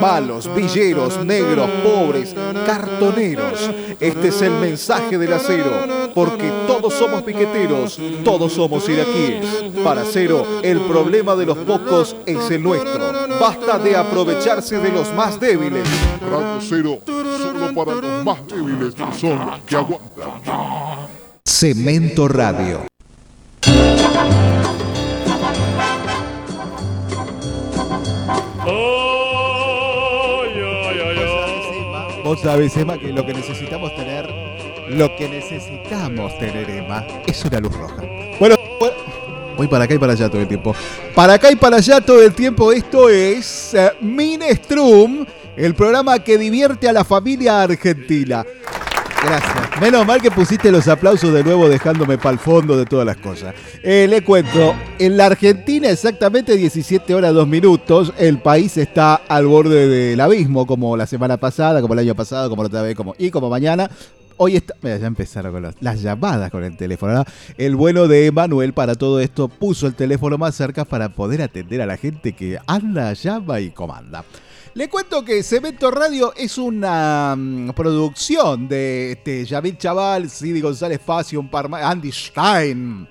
malos, villeros, negros, pobres, cartoneros. Este es el mensaje del acero, porque todos somos piqueteros, todos somos iraquíes. Para Acero, el problema de los pocos es el nuestro. Basta de aprovecharse de los más débiles. Radio Cero, solo para los más débiles son los que aguantan. Cemento Radio. Vos sabés, Emma, que lo que necesitamos tener, lo que necesitamos tener, Emma, es una luz roja. Bueno, bueno, voy para acá y para allá todo el tiempo. Para acá y para allá todo el tiempo, esto es eh, Minestrum, el programa que divierte a la familia argentina. Gracias. Menos mal que pusiste los aplausos de nuevo dejándome para el fondo de todas las cosas. Eh, le cuento, en la Argentina exactamente 17 horas 2 minutos, el país está al borde del abismo, como la semana pasada, como el año pasado, como la otra vez, como, y como mañana. Hoy está. Mira, ya empezaron con las, llamadas con el teléfono. ¿no? El bueno de Emanuel para todo esto puso el teléfono más cerca para poder atender a la gente que anda, llama y comanda. Le cuento que Cemento Radio es una mm, producción de este, Yamil Chaval, Sidi González Facio, Andy Stein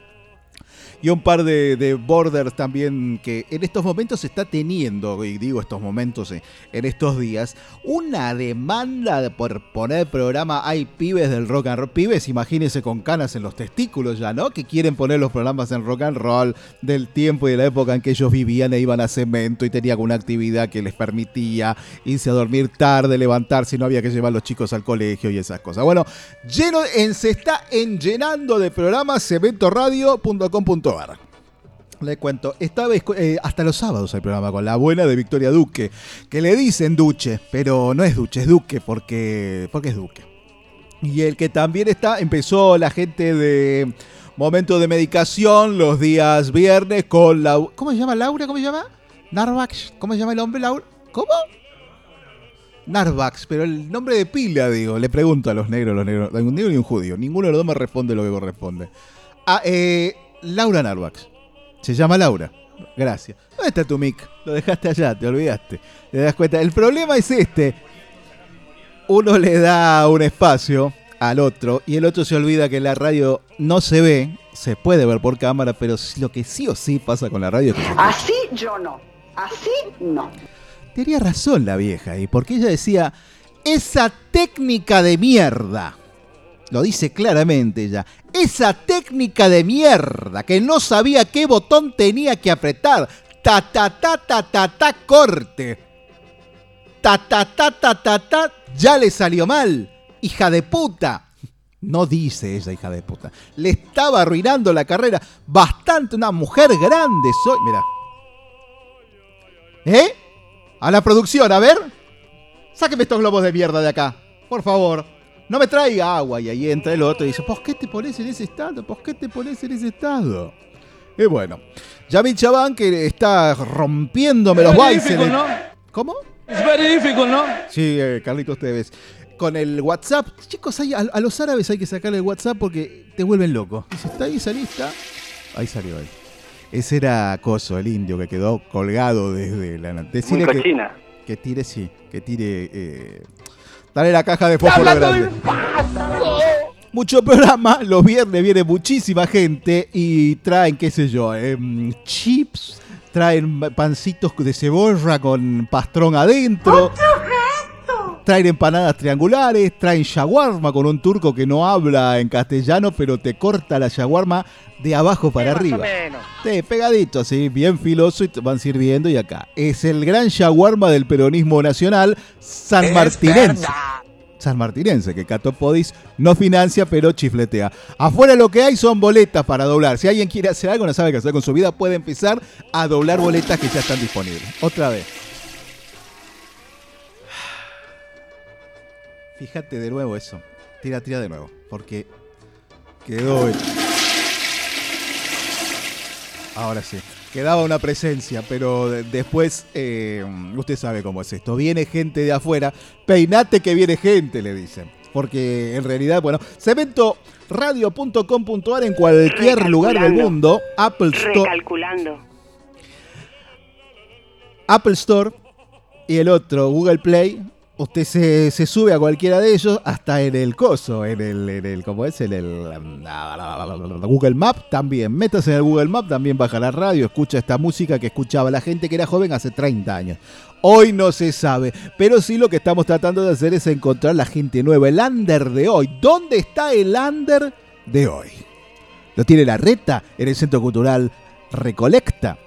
y un par de, de borders también que en estos momentos se está teniendo, y digo estos momentos eh, en estos días, una demanda por poner programa. Hay pibes del rock and roll, pibes, imagínense con canas en los testículos ya, ¿no? Que quieren poner los programas en rock and roll del tiempo y de la época en que ellos vivían e iban a cemento y tenían una actividad que les permitía irse a dormir tarde, levantarse y no había que llevar a los chicos al colegio y esas cosas. Bueno, lleno, en, se está enllenando de programas cementoradio.com.ar. Le cuento, esta vez eh, hasta los sábados hay programa con la buena de Victoria Duque, que le dicen Duche, pero no es Duche, es Duque porque, porque es Duque. Y el que también está, empezó la gente de Momento de Medicación los días viernes con la... ¿Cómo se llama Laura? ¿Cómo se llama? Narvax. ¿Cómo se llama el hombre Laura? ¿Cómo? Narvax, pero el nombre de pila, digo. Le pregunto a los negros, los negros. Un negro y un judío. Ninguno de los dos me responde lo que corresponde. Ah, eh, Laura Narvax. Se llama Laura. Gracias. ¿Dónde está tu mic? Lo dejaste allá, te olvidaste. ¿Te das cuenta? El problema es este. Uno le da un espacio al otro y el otro se olvida que la radio no se ve, se puede ver por cámara, pero lo que sí o sí pasa con la radio es que Así yo no. Así no. Tenía razón la vieja, y porque ella decía, esa técnica de mierda, lo dice claramente ella, esa técnica de mierda, que no sabía qué botón tenía que apretar, ta ta ta ta ta ta corte, ta ta ta ta ta ya le salió mal, hija de puta. No dice ella, hija de puta. Le estaba arruinando la carrera. Bastante una mujer grande soy. Mira. ¿Eh? A la producción, a ver. Sáqueme estos globos de mierda de acá. Por favor. No me traiga agua. Y ahí entra el otro y dice, ¿por qué te pones en ese estado? ¿Por qué te pones en ese estado? Y bueno. Yamil Chabán que está rompiéndome los Very bailes. difficult, ¿no? ¿Cómo? It's very difficult, ¿no? Sí, eh, Carlitos Tevez. Con el WhatsApp. Chicos, hay- a, a los árabes hay que sacarle el WhatsApp porque te vuelven loco. Dice, está ahí, salí, está. Ahí salió él. Ese era Coso, el indio que quedó colgado desde la... Decirle Muy que, que tire, sí, que tire... Eh, dale la caja de fósforo grande. Mucho programa, los viernes viene muchísima gente y traen, qué sé yo, em, chips, traen pancitos de cebolla con pastrón adentro. Traen empanadas triangulares, traen shawarma con un turco que no habla en castellano, pero te corta la shawarma de abajo para arriba. Sí, pegadito, así, bien filoso y te van sirviendo y acá. Es el gran shawarma del peronismo nacional San Martinense. San Martinense, que Cato Podis no financia, pero chifletea. Afuera lo que hay son boletas para doblar. Si alguien quiere hacer algo, no sabe qué hacer con su vida, puede empezar a doblar boletas que ya están disponibles. Otra vez. Fíjate de nuevo eso. Tira, tira de nuevo. Porque quedó. Ahora sí. Quedaba una presencia, pero de- después, eh, usted sabe cómo es esto. Viene gente de afuera, peinate que viene gente, le dicen. Porque en realidad, bueno, cementoradio.com.ar en cualquier lugar del mundo, Apple Store, Recalculando. Apple Store, y el otro Google Play, usted se, se sube a cualquiera de ellos, hasta en el coso, en el, en el ¿cómo es? En el um, Google Map también. Métase en el Google Map, también baja la radio, escucha esta música que escuchaba la gente que era joven hace 30 años. Hoy no se sabe, pero sí lo que estamos tratando de hacer es encontrar la gente nueva, el under de hoy. ¿Dónde está el under de hoy? Lo tiene la reta en el Centro Cultural Recolecta.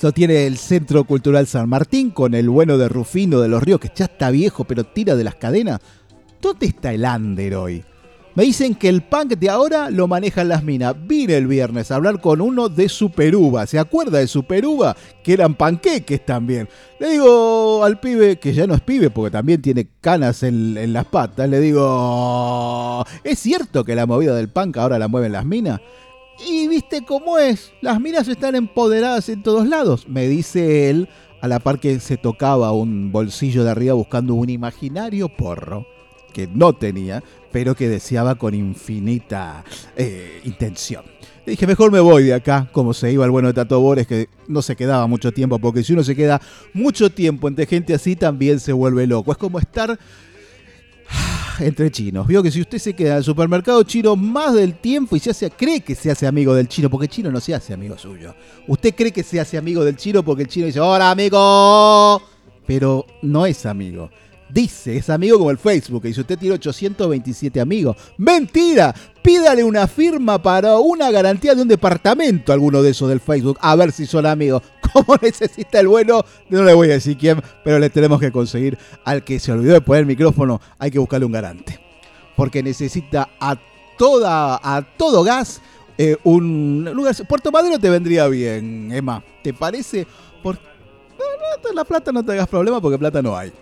Lo tiene el Centro Cultural San Martín con el bueno de Rufino de los Ríos, que ya está viejo pero tira de las cadenas. ¿Dónde está el under hoy? Me dicen que el punk de ahora lo manejan las minas. Vine el viernes a hablar con uno de Superuva. ¿Se acuerda de Superuva? Que eran panqueques también. Le digo al pibe, que ya no es pibe porque también tiene canas en, en las patas, le digo, ¿es cierto que la movida del punk ahora la mueven las minas? Y viste cómo es, las minas están empoderadas en todos lados, me dice él, a la par que se tocaba un bolsillo de arriba buscando un imaginario porro que no tenía, pero que deseaba con infinita eh, intención. Le dije, mejor me voy de acá, como se iba el bueno de Tato Bores, que no se quedaba mucho tiempo, porque si uno se queda mucho tiempo entre gente así, también se vuelve loco. Es como estar entre chinos. Vio que si usted se queda en el supermercado chino más del tiempo y se hace, cree que se hace amigo del chino, porque el chino no se hace amigo suyo. Usted cree que se hace amigo del chino porque el chino dice, hola amigo, pero no es amigo. Dice, es amigo como el Facebook, y si usted tiene 827 amigos. ¡Mentira! Pídale una firma para una garantía de un departamento a alguno de esos del Facebook, a ver si son amigos. Como necesita el bueno, no le voy a decir quién, pero le tenemos que conseguir al que se olvidó de poner el micrófono, hay que buscarle un garante. Porque necesita a toda, a todo gas eh, un lugar. Puerto Madero te vendría bien, Emma. ¿Te parece? Por... No, no, la plata no te hagas problema porque plata no hay.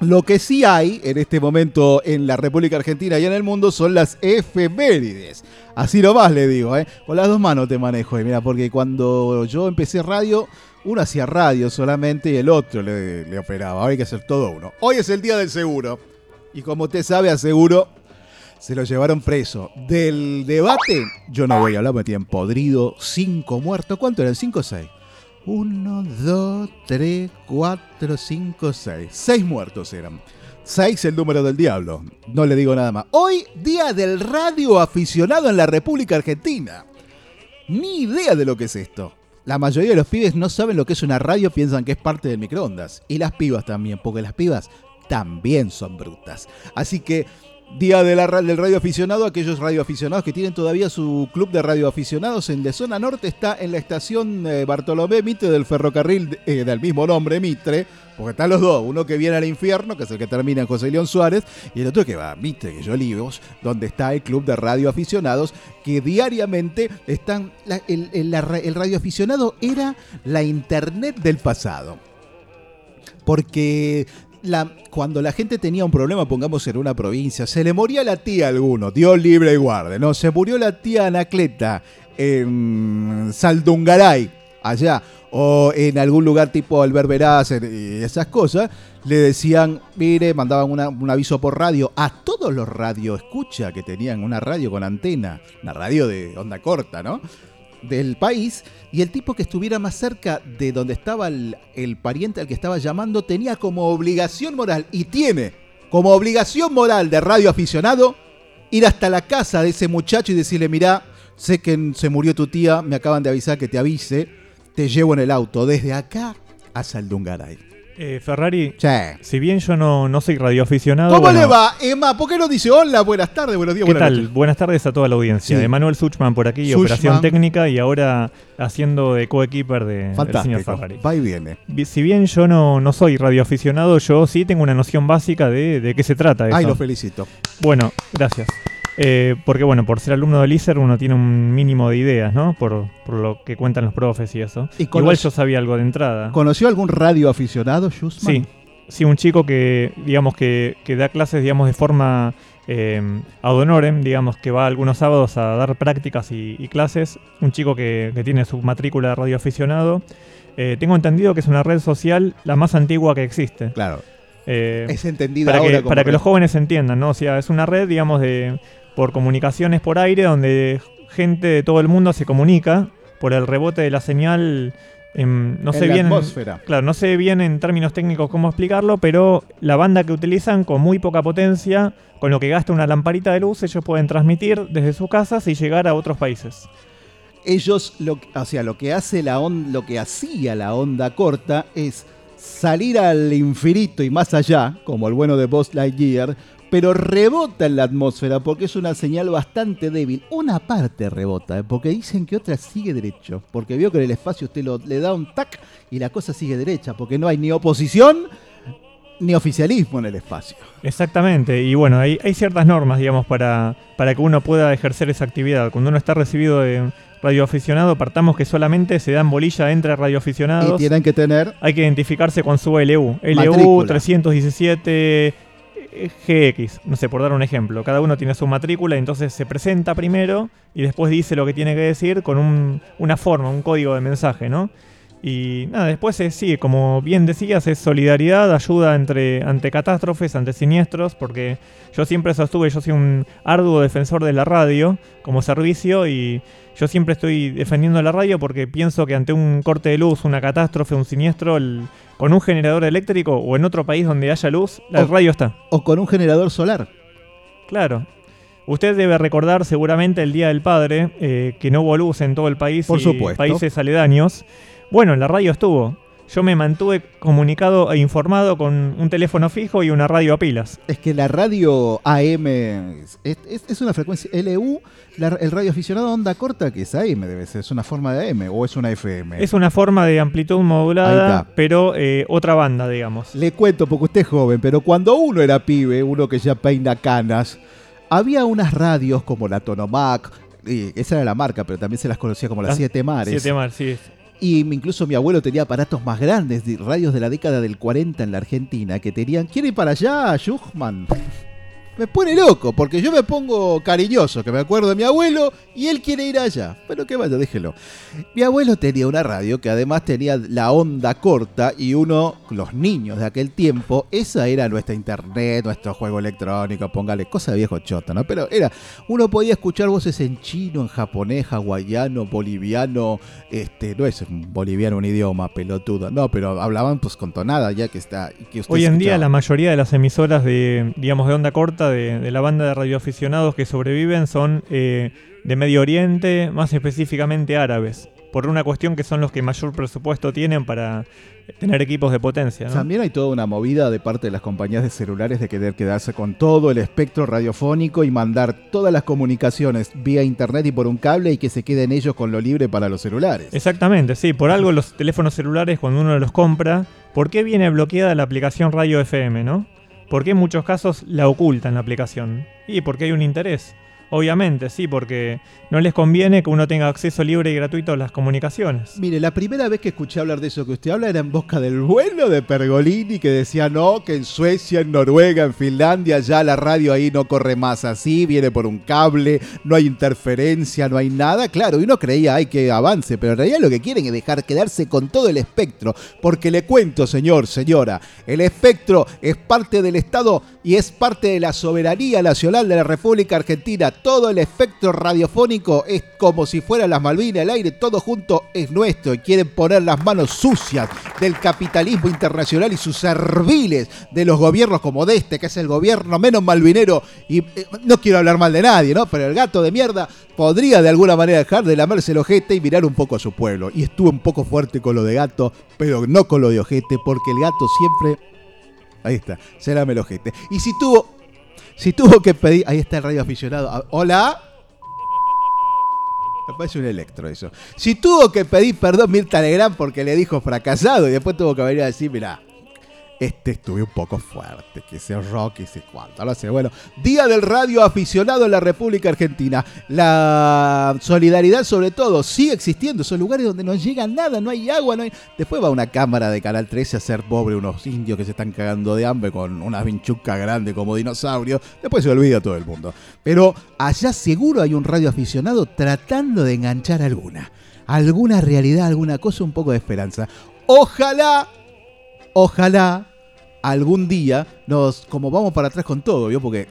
Lo que sí hay en este momento en la República Argentina y en el mundo son las efemérides. Así nomás le digo, ¿eh? Con las dos manos te manejo, mira, porque cuando yo empecé radio, uno hacía radio solamente y el otro le, le operaba. Ahora hay que hacer todo uno. Hoy es el día del seguro. Y como usted sabe, aseguro, se lo llevaron preso. Del debate, yo no voy a hablar, me tienen podrido. Cinco muertos. ¿Cuánto eran? ¿Cinco o seis? 1, 2, 3, 4, 5, 6. 6 muertos eran. 6 el número del diablo. No le digo nada más. Hoy, día del radio aficionado en la República Argentina. Ni idea de lo que es esto. La mayoría de los pibes no saben lo que es una radio, piensan que es parte del microondas. Y las pibas también, porque las pibas también son brutas. Así que Día del radio aficionado, aquellos radioaficionados que tienen todavía su club de radioaficionados en la zona norte está en la estación eh, Bartolomé Mitre del ferrocarril eh, del mismo nombre, Mitre, porque están los dos, uno que viene al infierno, que es el que termina en José León Suárez, y el otro que va a Mitre, que yo Olivos, donde está el club de radioaficionados, que diariamente están, el, el, la el radioaficionado era la internet del pasado. Porque la, cuando la gente tenía un problema, pongamos en una provincia, se le moría la tía a alguno, Dios libre y guarde, ¿no? Se murió la tía Anacleta en Saldungaray, allá, o en algún lugar tipo Alberberaz y esas cosas, le decían, mire, mandaban un aviso por radio a todos los radio escucha que tenían una radio con antena, una radio de onda corta, ¿no? Del país y el tipo que estuviera más cerca de donde estaba el, el pariente al que estaba llamando tenía como obligación moral y tiene como obligación moral de radio aficionado ir hasta la casa de ese muchacho y decirle, mirá, sé que se murió tu tía, me acaban de avisar que te avise, te llevo en el auto desde acá a Saldungaray. Eh, Ferrari, si bien yo no, no soy radioaficionado. ¿Cómo bueno, le va, Emma? ¿Por qué no dice hola, buenas tardes, buenos días, ¿Qué buenas tal? noches? Buenas tardes a toda la audiencia. Sí. Emanuel Suchman por aquí, Suchman. operación técnica y ahora haciendo de coequiper de, del señor Fantástico. Ferrari. Va y viene. Vi- Si bien yo no, no soy radioaficionado, yo sí tengo una noción básica de, de qué se trata eso. Ay, lo felicito. Bueno, gracias. Eh, porque bueno, por ser alumno del ISER uno tiene un mínimo de ideas, ¿no? Por, por lo que cuentan los profes y eso. ¿Y Igual yo sabía algo de entrada. ¿Conoció algún radio aficionado, Schussman? Sí, sí, un chico que, digamos, que, que da clases, digamos, de forma eh, ad honorem, digamos, que va algunos sábados a dar prácticas y, y clases. Un chico que, que tiene su matrícula de radioaficionado. Eh, tengo entendido que es una red social la más antigua que existe. Claro. Eh, Es entendida para ahora que, como para que los jóvenes entiendan, ¿no? O sea, es una red, digamos, de por comunicaciones por aire donde gente de todo el mundo se comunica por el rebote de la señal em, no En sé la bien, atmósfera. claro, no sé bien en términos técnicos cómo explicarlo, pero la banda que utilizan con muy poca potencia, con lo que gasta una lamparita de luz, ellos pueden transmitir desde sus casas y llegar a otros países. ellos lo, o sea, lo que hace la on- lo que hacía la onda corta es salir al infinito y más allá, como el bueno de Buzz Lightyear, pero rebota en la atmósfera porque es una señal bastante débil. Una parte rebota, ¿eh? porque dicen que otra sigue derecho, porque vio que en el espacio usted lo- le da un tac y la cosa sigue derecha, porque no hay ni oposición ni oficialismo en el espacio. Exactamente, y bueno, hay, hay ciertas normas, digamos, para, para que uno pueda ejercer esa actividad. Cuando uno está recibido de radioaficionado, partamos que solamente se dan bolilla entre Y radioaficionados. tienen que tener Hay que identificarse con su LU. LU Matrícula. 317 eh, GX, no sé, por dar un ejemplo. Cada uno tiene su matrícula, entonces se presenta primero y después dice lo que tiene que decir con un- una forma, un código de mensaje, ¿no? Y nada, después es, sí, como bien decías, es solidaridad, ayuda entre, ante catástrofes, ante siniestros, porque yo siempre sostuve, yo soy un arduo defensor de la radio como servicio y yo siempre estoy defendiendo la radio porque pienso que ante un corte de luz, una catástrofe, un siniestro, el- con un generador eléctrico o en otro país donde haya luz, la radio está. o con un generador solar. Claro. Usted debe recordar seguramente el Día del Padre, eh, que no hubo luz en todo el país Por y supuesto. países aledaños. Bueno, la radio estuvo. Yo me mantuve comunicado e informado con un teléfono fijo y una radio a pilas. Es que la radio AM es, es- es una frecuencia LU, la- el radio aficionado onda corta que es AM debe ser, es una forma de AM o es una FM. Es una forma de amplitud modulada, pero eh, otra banda, digamos. Le cuento porque usted es joven, pero cuando uno era pibe, uno que ya peina canas, había unas radios como la Tonomac, y esa era la marca, pero también se las conocía como las Las Siete Mares. Siete mar, sí. Y incluso mi abuelo tenía aparatos más grandes, de radios de la década del 40 en la Argentina, que tenían, ¿quiere ir para allá, Schuchman? Me pone loco, porque yo me pongo cariñoso, que me acuerdo de mi abuelo, y él quiere ir allá. Pero que vaya, déjelo. Mi abuelo tenía una radio que además tenía la onda corta, y uno, los niños de aquel tiempo, esa era nuestra internet, nuestro juego electrónico, póngale, cosa de viejo chota, ¿no? Pero era, uno podía escuchar voces en chino, en japonés, hawaiano, boliviano, este, no es boliviano un idioma pelotudo, no, pero hablaban pues con tonada ya que está. que usted Hoy en día la mayoría de las emisoras de, digamos, de onda corta de, de la banda de radioaficionados que sobreviven son eh, de Medio Oriente, más específicamente árabes, por una cuestión que son los que mayor presupuesto tienen para tener equipos de potencia. ¿no? También hay toda una movida de parte de las compañías de celulares de querer quedarse con todo el espectro radiofónico y mandar todas las comunicaciones vía internet y por un cable y que se queden ellos con lo libre para los celulares. Exactamente, sí. Por algo los teléfonos celulares, cuando uno los compra, ¿por qué viene bloqueada la aplicación Radio FM, no? ¿Por qué en muchos casos la ocultan la aplicación? Y porque hay un interés. Obviamente, sí, porque no les conviene que uno tenga acceso libre y gratuito a las comunicaciones. Mire, la primera vez que escuché hablar de eso que usted habla era en boca del bueno de Pergolini que decía no, que en Suecia, en Noruega, en Finlandia ya la radio ahí no corre más así, viene por un cable, no hay interferencia, no hay nada. Claro, y uno creía, ay, que avance, pero en realidad lo que quieren es dejar quedarse con todo el espectro. Porque le cuento, señor, señora, el espectro es parte del Estado y es parte de la soberanía nacional de la República Argentina. Todo el espectro radiofónico es como si fuera las Malvinas, el aire, todo junto es nuestro. Y quieren poner las manos sucias del capitalismo internacional y sus serviles de los gobiernos como de este, que es el gobierno menos malvinero. Y eh, no quiero hablar mal de nadie, ¿no? Pero el gato de mierda podría de alguna manera dejar de lamerse el ojete y mirar un poco a su pueblo. Y estuve un poco fuerte con lo de gato, pero no con lo de ojete, porque el gato siempre Ahí está, se lame el ojete. Y si tuvo, si tuvo que pedir, ahí está el radio aficionado. Hola. Me parece un electro eso. Si tuvo que pedir perdón Mirta Legrand porque le dijo fracasado y después tuvo que venir a decir, mira, este estuve un poco fuerte, que sea rock y sé cuánto. No sé, bueno, Día del Radio Aficionado en la República Argentina. La solidaridad sobre todo sigue existiendo. Son lugares donde no llega nada, no hay agua, no hay... Después va una cámara de Canal 13 a hacer pobre unos indios que se están cagando de hambre con una vinchuca grande como dinosaurio. Después se olvida todo el mundo. Pero allá seguro hay un radio aficionado tratando de enganchar alguna. Alguna realidad, alguna cosa, un poco de esperanza. Ojalá ojalá algún día nos, como vamos para atrás con todo, ¿vio? Porque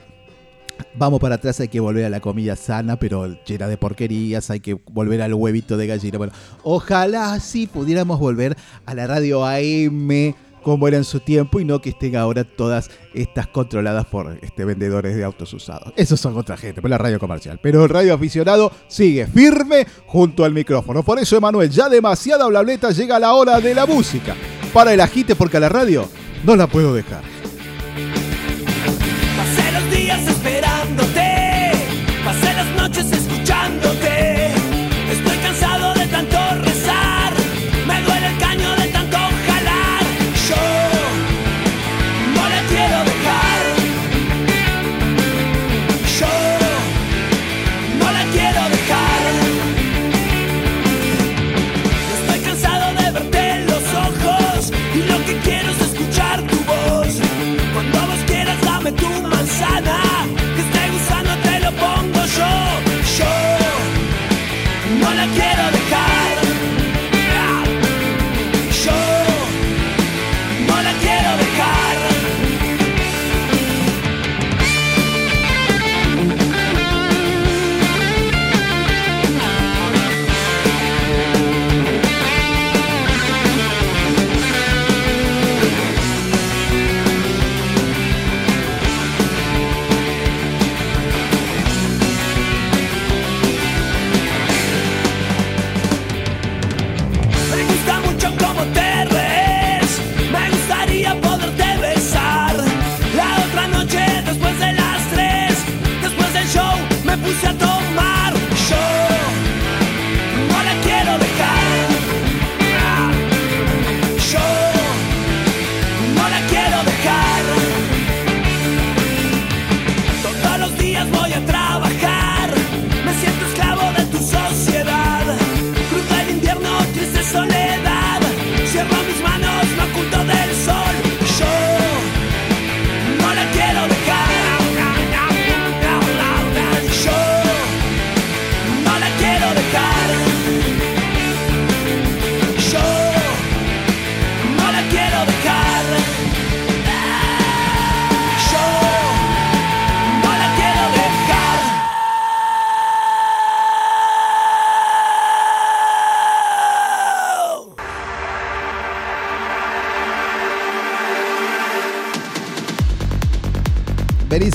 Vamos para atrás, hay que volver a la comida sana, pero llena de porquerías, hay que volver al huevito de gallina. Bueno, ojalá sí pudiéramos volver a la radio AM como era en su tiempo y no que estén ahora todas estas controladas por este, vendedores de autos usados. Esos son otra gente, por la radio comercial. Pero el radio aficionado sigue firme junto al micrófono. Por eso, Emanuel, ya demasiada blableta llega la hora de la música. Para el agite porque a la radio no la puedo dejar.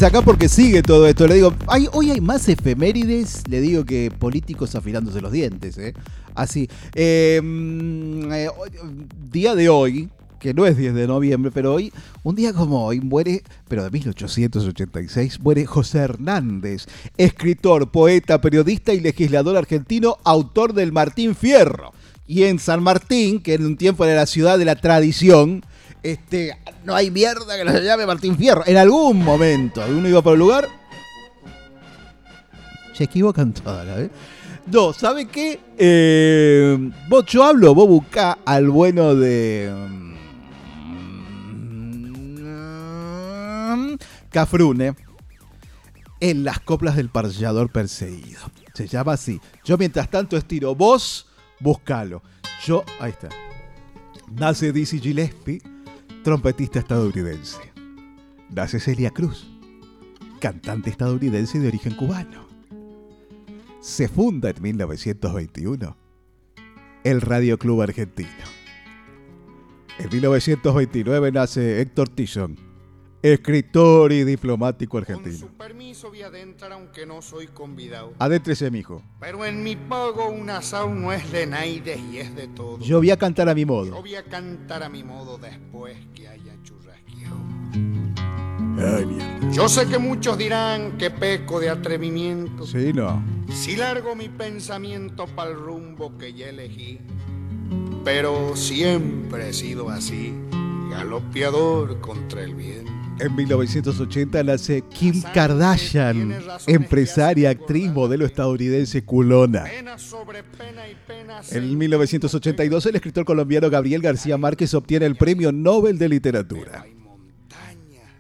Acá porque sigue todo esto. Le digo, hoy hay más efemérides, le digo, que políticos afilándose los dientes. ¿eh? Así. Mm, eh, día de hoy, que no es 10 de noviembre, pero hoy, un día como hoy, muere, pero de 1886, muere José Hernández, escritor, poeta, periodista y legislador argentino, autor del Martín Fierro. Y en San Martín, que en un tiempo era la ciudad de la tradición, este, no hay mierda que no se llame Martín Fierro. En algún momento, uno iba por el lugar, se equivocan todas, ¿eh? No, ¿sabe qué? Eh, vos, yo hablo, vos buscá al bueno de... mm, Cafrune en las coplas del parallador perseguido. Se llama así. Yo mientras tanto estiro, vos buscalo. Yo, ahí está. Nace Dizzy Gillespie, trompetista estadounidense. Nace Celia Cruz, cantante estadounidense de origen cubano. Se funda en 1921 el Radio Club Argentino. En 1929 nace Héctor Tillón, escritor y diplomático Con argentino. su permiso voy a adentrar aunque no soy convidado. Adéntrese, mijo. Pero en mi pago un asado no es de naides y es de todo. Yo voy a cantar a mi Yo modo. voy a cantar a mi modo después que haya churrasqueado. Ay, mierda. Yo sé que muchos dirán que peco de atrevimiento. Sí, no. Si largo mi pensamiento para el rumbo que ya elegí. Pero siempre he sido así, galopeador contra el viento. En 1980 nace Kim Kardashian, empresaria, actriz, modelo estadounidense culona. En 1982 el escritor colombiano Gabriel García Márquez obtiene el Premio Nobel de Literatura.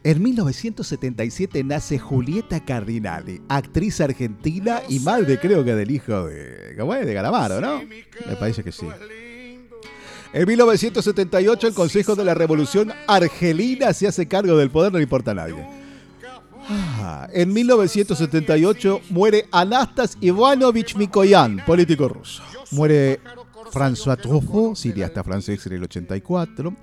En 1977 nace Julieta Cardinali, actriz argentina y madre creo que del hijo de, de Galamaro, ¿no? Me parece que sí. En 1978 el Consejo de la Revolución Argelina se hace cargo del poder, no le importa a nadie. Ah, en 1978 muere Anastas Ivanovich Mikoyan, político ruso. Muere François Truffaut, cineasta francés en el 84.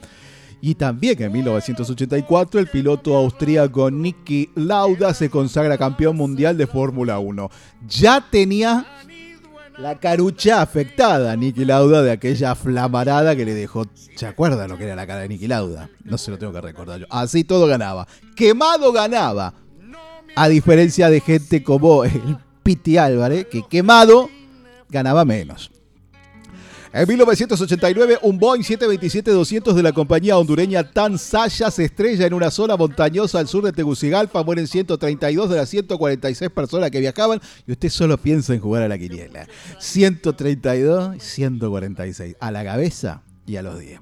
Y también en 1984 el piloto austríaco Niki Lauda se consagra campeón mundial de Fórmula 1. Ya tenía la carucha afectada Niki Lauda de aquella flamarada que le dejó. ¿Se acuerdan lo que era la cara de Niki Lauda? No se lo tengo que recordar yo. Así todo ganaba. Quemado ganaba. A diferencia de gente como el Piti Álvarez, que quemado ganaba menos. En 1989, un Boeing 727-200 de la compañía hondureña Tansaya se estrella en una zona montañosa al sur de Tegucigalpa. Mueren 132 de las 146 personas que viajaban. Y usted solo piensa en jugar a la quiniela. 132 y 146. A la cabeza y a los 10.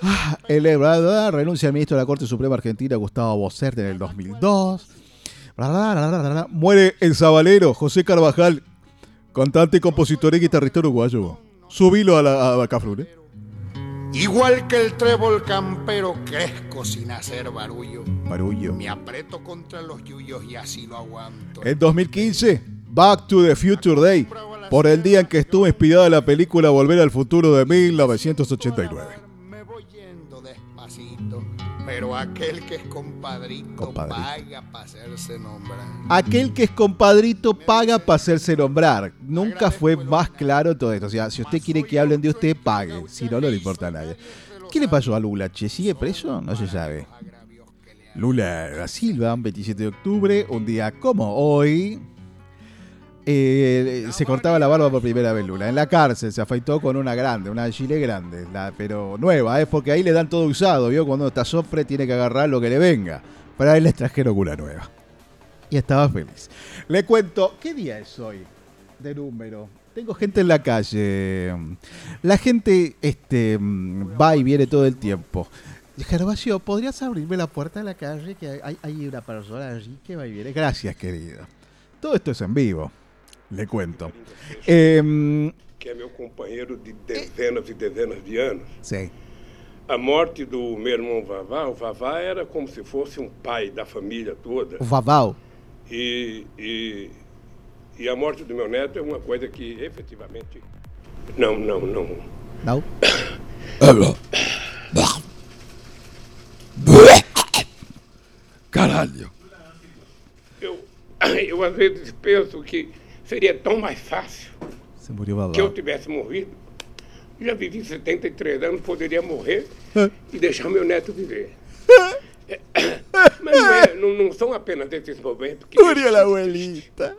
Ah, el renuncia al ministro de la Corte Suprema Argentina, Gustavo Bocert, en el 2002. Muere el sabalero José Carvajal, cantante, compositor y guitarrista uruguayo. Subilo a la a Cafrune. Igual que el trébol campero, crezco sin hacer barullo. Barullo. Me aprieto contra los yuyos y así lo aguanto. En 2015, Back to the Future Day, por el día en que estuvo inspirada la película Volver al Futuro de 1989. Pero aquel que es compadrito, Compadrito. paga para hacerse nombrar. Aquel que es compadrito paga para hacerse nombrar. Nunca fue más claro todo esto. O sea, si usted quiere que hablen de usted, pague. Si no, no le importa a nadie. ¿Qué le pasó a Lula? ¿Che sigue preso? No se sabe. Lula da Silva, 27 de octubre, un día como hoy. Eh, se cortaba la barba por primera vez Lula. En la cárcel se afeitó con una grande, una gilet grande, pero nueva, es porque ahí le dan todo usado, ¿vio? Cuando está sofre tiene que agarrar lo que le venga. Pero ahí les trajeron una nueva. Y estaba feliz. Le cuento, ¿qué día es hoy? De número. Tengo gente en la calle. La gente este, va y viene todo el tiempo. Gervasio, ¿podrías abrirme la puerta de la calle? Que hay, hay una persona allí que va y viene. Gracias, querido. Todo esto es en vivo. Le cuento. Que é meu companheiro de dezenas e dezenas de anos. sí. A morte do meu irmão Vavá, o Vavá era como se fosse um pai da família toda. Vavau. E, e, e a morte do meu neto é uma coisa que efetivamente. Não, não, não. ¿No? Caralho. Eu, eu às vezes penso que seria tão mais fácil que eu tivesse morrido. Já vivi 73 anos, poderia morrer É. e deixar meu neto viver. É, Mas não, é- não- não são apenas esses momentos que. Murió la abuelita.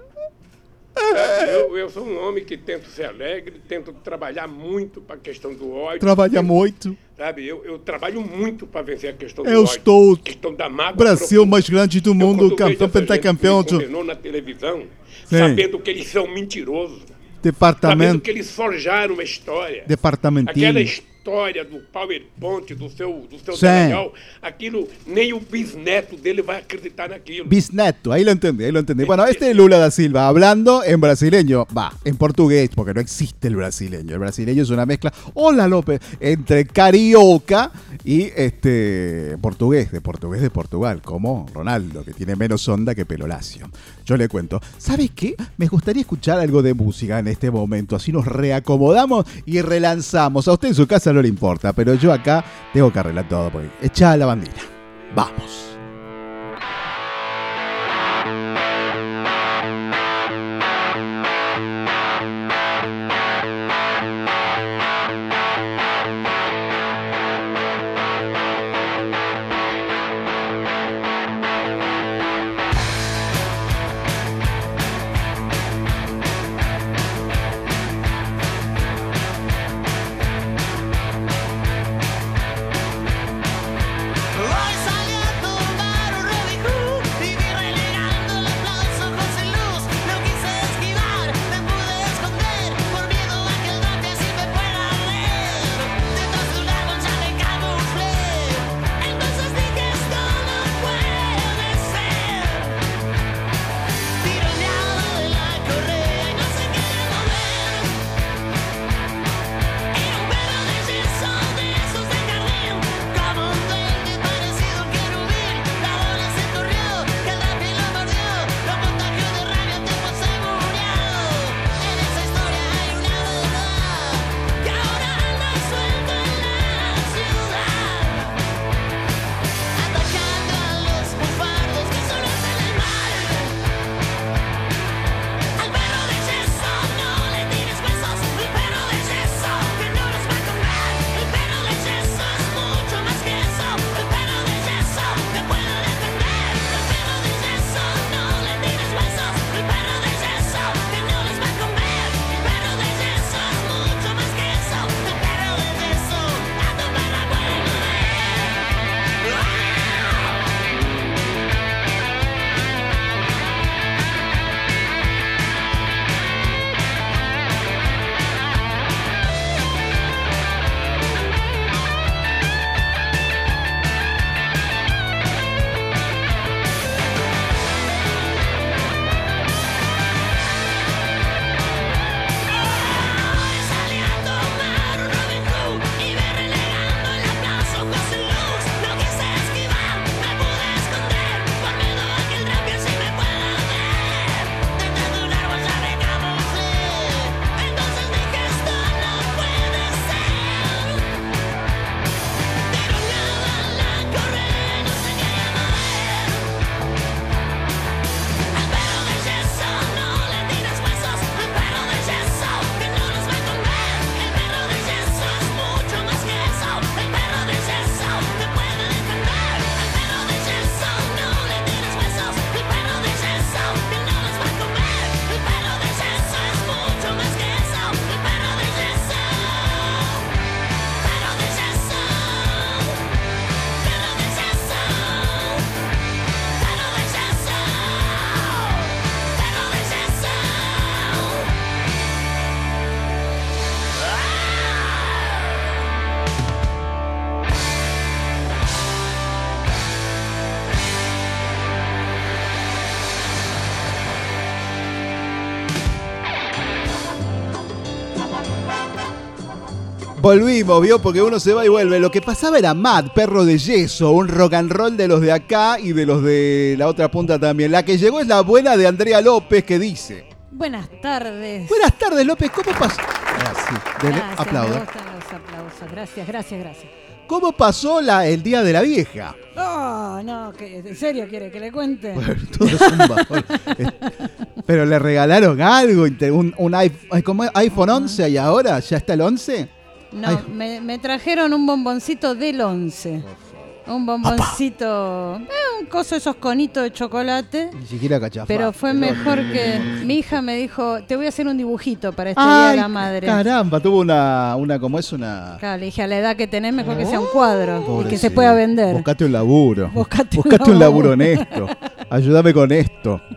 Sabe, Eu, eu sou um homem que tento ser alegre, tento trabalhar muito para a questão do ódio. Trabalha muito. Sabe, eu, eu trabalho muito para vencer a questão Eu do ódio. estou- a questão da mágoa Brasil mais grande do Eu, mundo, vejo campeão, pentacampeão condenou na televisão, Sim. sabendo que eles são mentirosos, sabendo departamento. que eles forjaram uma história. Aquela Departamentinho. História do PowerPoint, do seu, do seu. Daniel, aquilo, nem o bisneto dele vai acreditar naquilo. Bisneto, ahí lo entendí, ahí lo entendí. Bueno, este es Lula da Silva hablando en brasileño, va, en portugués, porque no existe el brasileño. El brasileño es una mezcla, hola López, entre carioca y este portugués, de portugués de Portugal, como Ronaldo, que tiene menos onda que pelo lacio. Yo le cuento, ¿sabes qué? Me gustaría escuchar algo de música en este momento, así nos reacomodamos y relanzamos. A usted en su casa no le importa, pero yo acá tengo que arreglar todo, porque echa la bandina. Vamos. Volvimos, vio, porque uno se va y vuelve. Lo que pasaba era Matt, perro de yeso, un rock and roll de los de acá y de los de la otra punta también. La que llegó es la buena de Andrea López que dice. Buenas tardes. Buenas tardes, López, ¿cómo pasó? Sí, dele, Gracias, me aplaudo. gustan los aplausos. Gracias, gracias, gracias. ¿Cómo pasó la, el Día de la Vieja? Oh, no, que, ¿en serio quiere que le cuente? Bueno, todo es un bajón. Pero le regalaron algo, un, un iPhone, iPhone 11 y ahora ya está el 11. No, Ay. me, me trajeron un bomboncito del 11. Un bomboncito, eh, un coso de esos conitos de chocolate. Ni siquiera cachafá. Pero fue mejor que mi hija me dijo, te voy a hacer un dibujito para este día de Ay, la madre. caramba, tuvo una, una, ¿cómo es? Una... Claro, le dije a la edad que tenés mejor que sea un cuadro y que se pueda vender. Buscate un laburo. Buscate un Buscate un laburo laburo. honesto. Ayúdame con esto.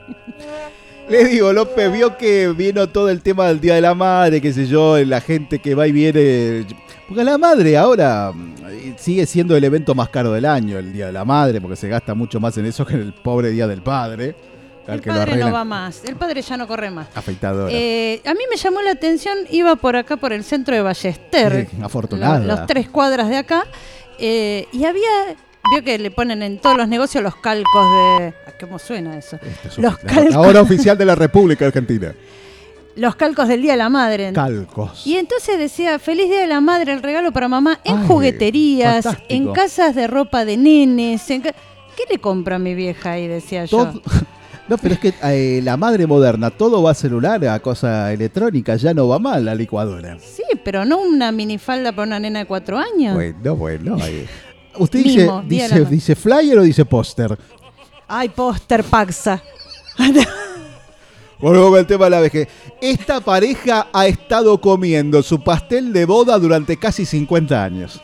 Le digo, López, vio que vino todo el tema del Día de la Madre, qué sé yo, la gente que va y viene. Porque la madre ahora mm, sigue siendo el evento más caro del año, el Día de la Madre, porque se gasta mucho más en eso que en el pobre Día del Padre. El que padre no va más, el padre ya no corre más. Afeitadora. Eh, a mí me llamó la atención, iba por acá por el centro de Ballester, Sí, afortunada. lo- los tres cuadras de acá, eh, y había, vio que le ponen en todos los negocios los calcos de... ¿Cómo suena eso? Este es los oficial. calcos. La hora oficial de la República Argentina. Los calcos del Día de la Madre. Calcos. Y entonces decía, feliz Día de la Madre, el regalo para mamá en Ay, jugueterías, fantástico. en casas de ropa de nenes. en ¿Qué le compra a mi vieja ahí? Decía yo. Todo- No, pero es que eh, la madre moderna, todo va a celular, a cosa electrónica, ya no va mal la licuadora. Sí, pero no una minifalda para una nena de cuatro años. Bueno, bueno. ahí. ¿Usted dice, dice, dice flyer o dice póster? Ay, póster Paxa. Volvemos con el tema de la vejez. Esta pareja ha estado comiendo su pastel de boda durante casi 50 años.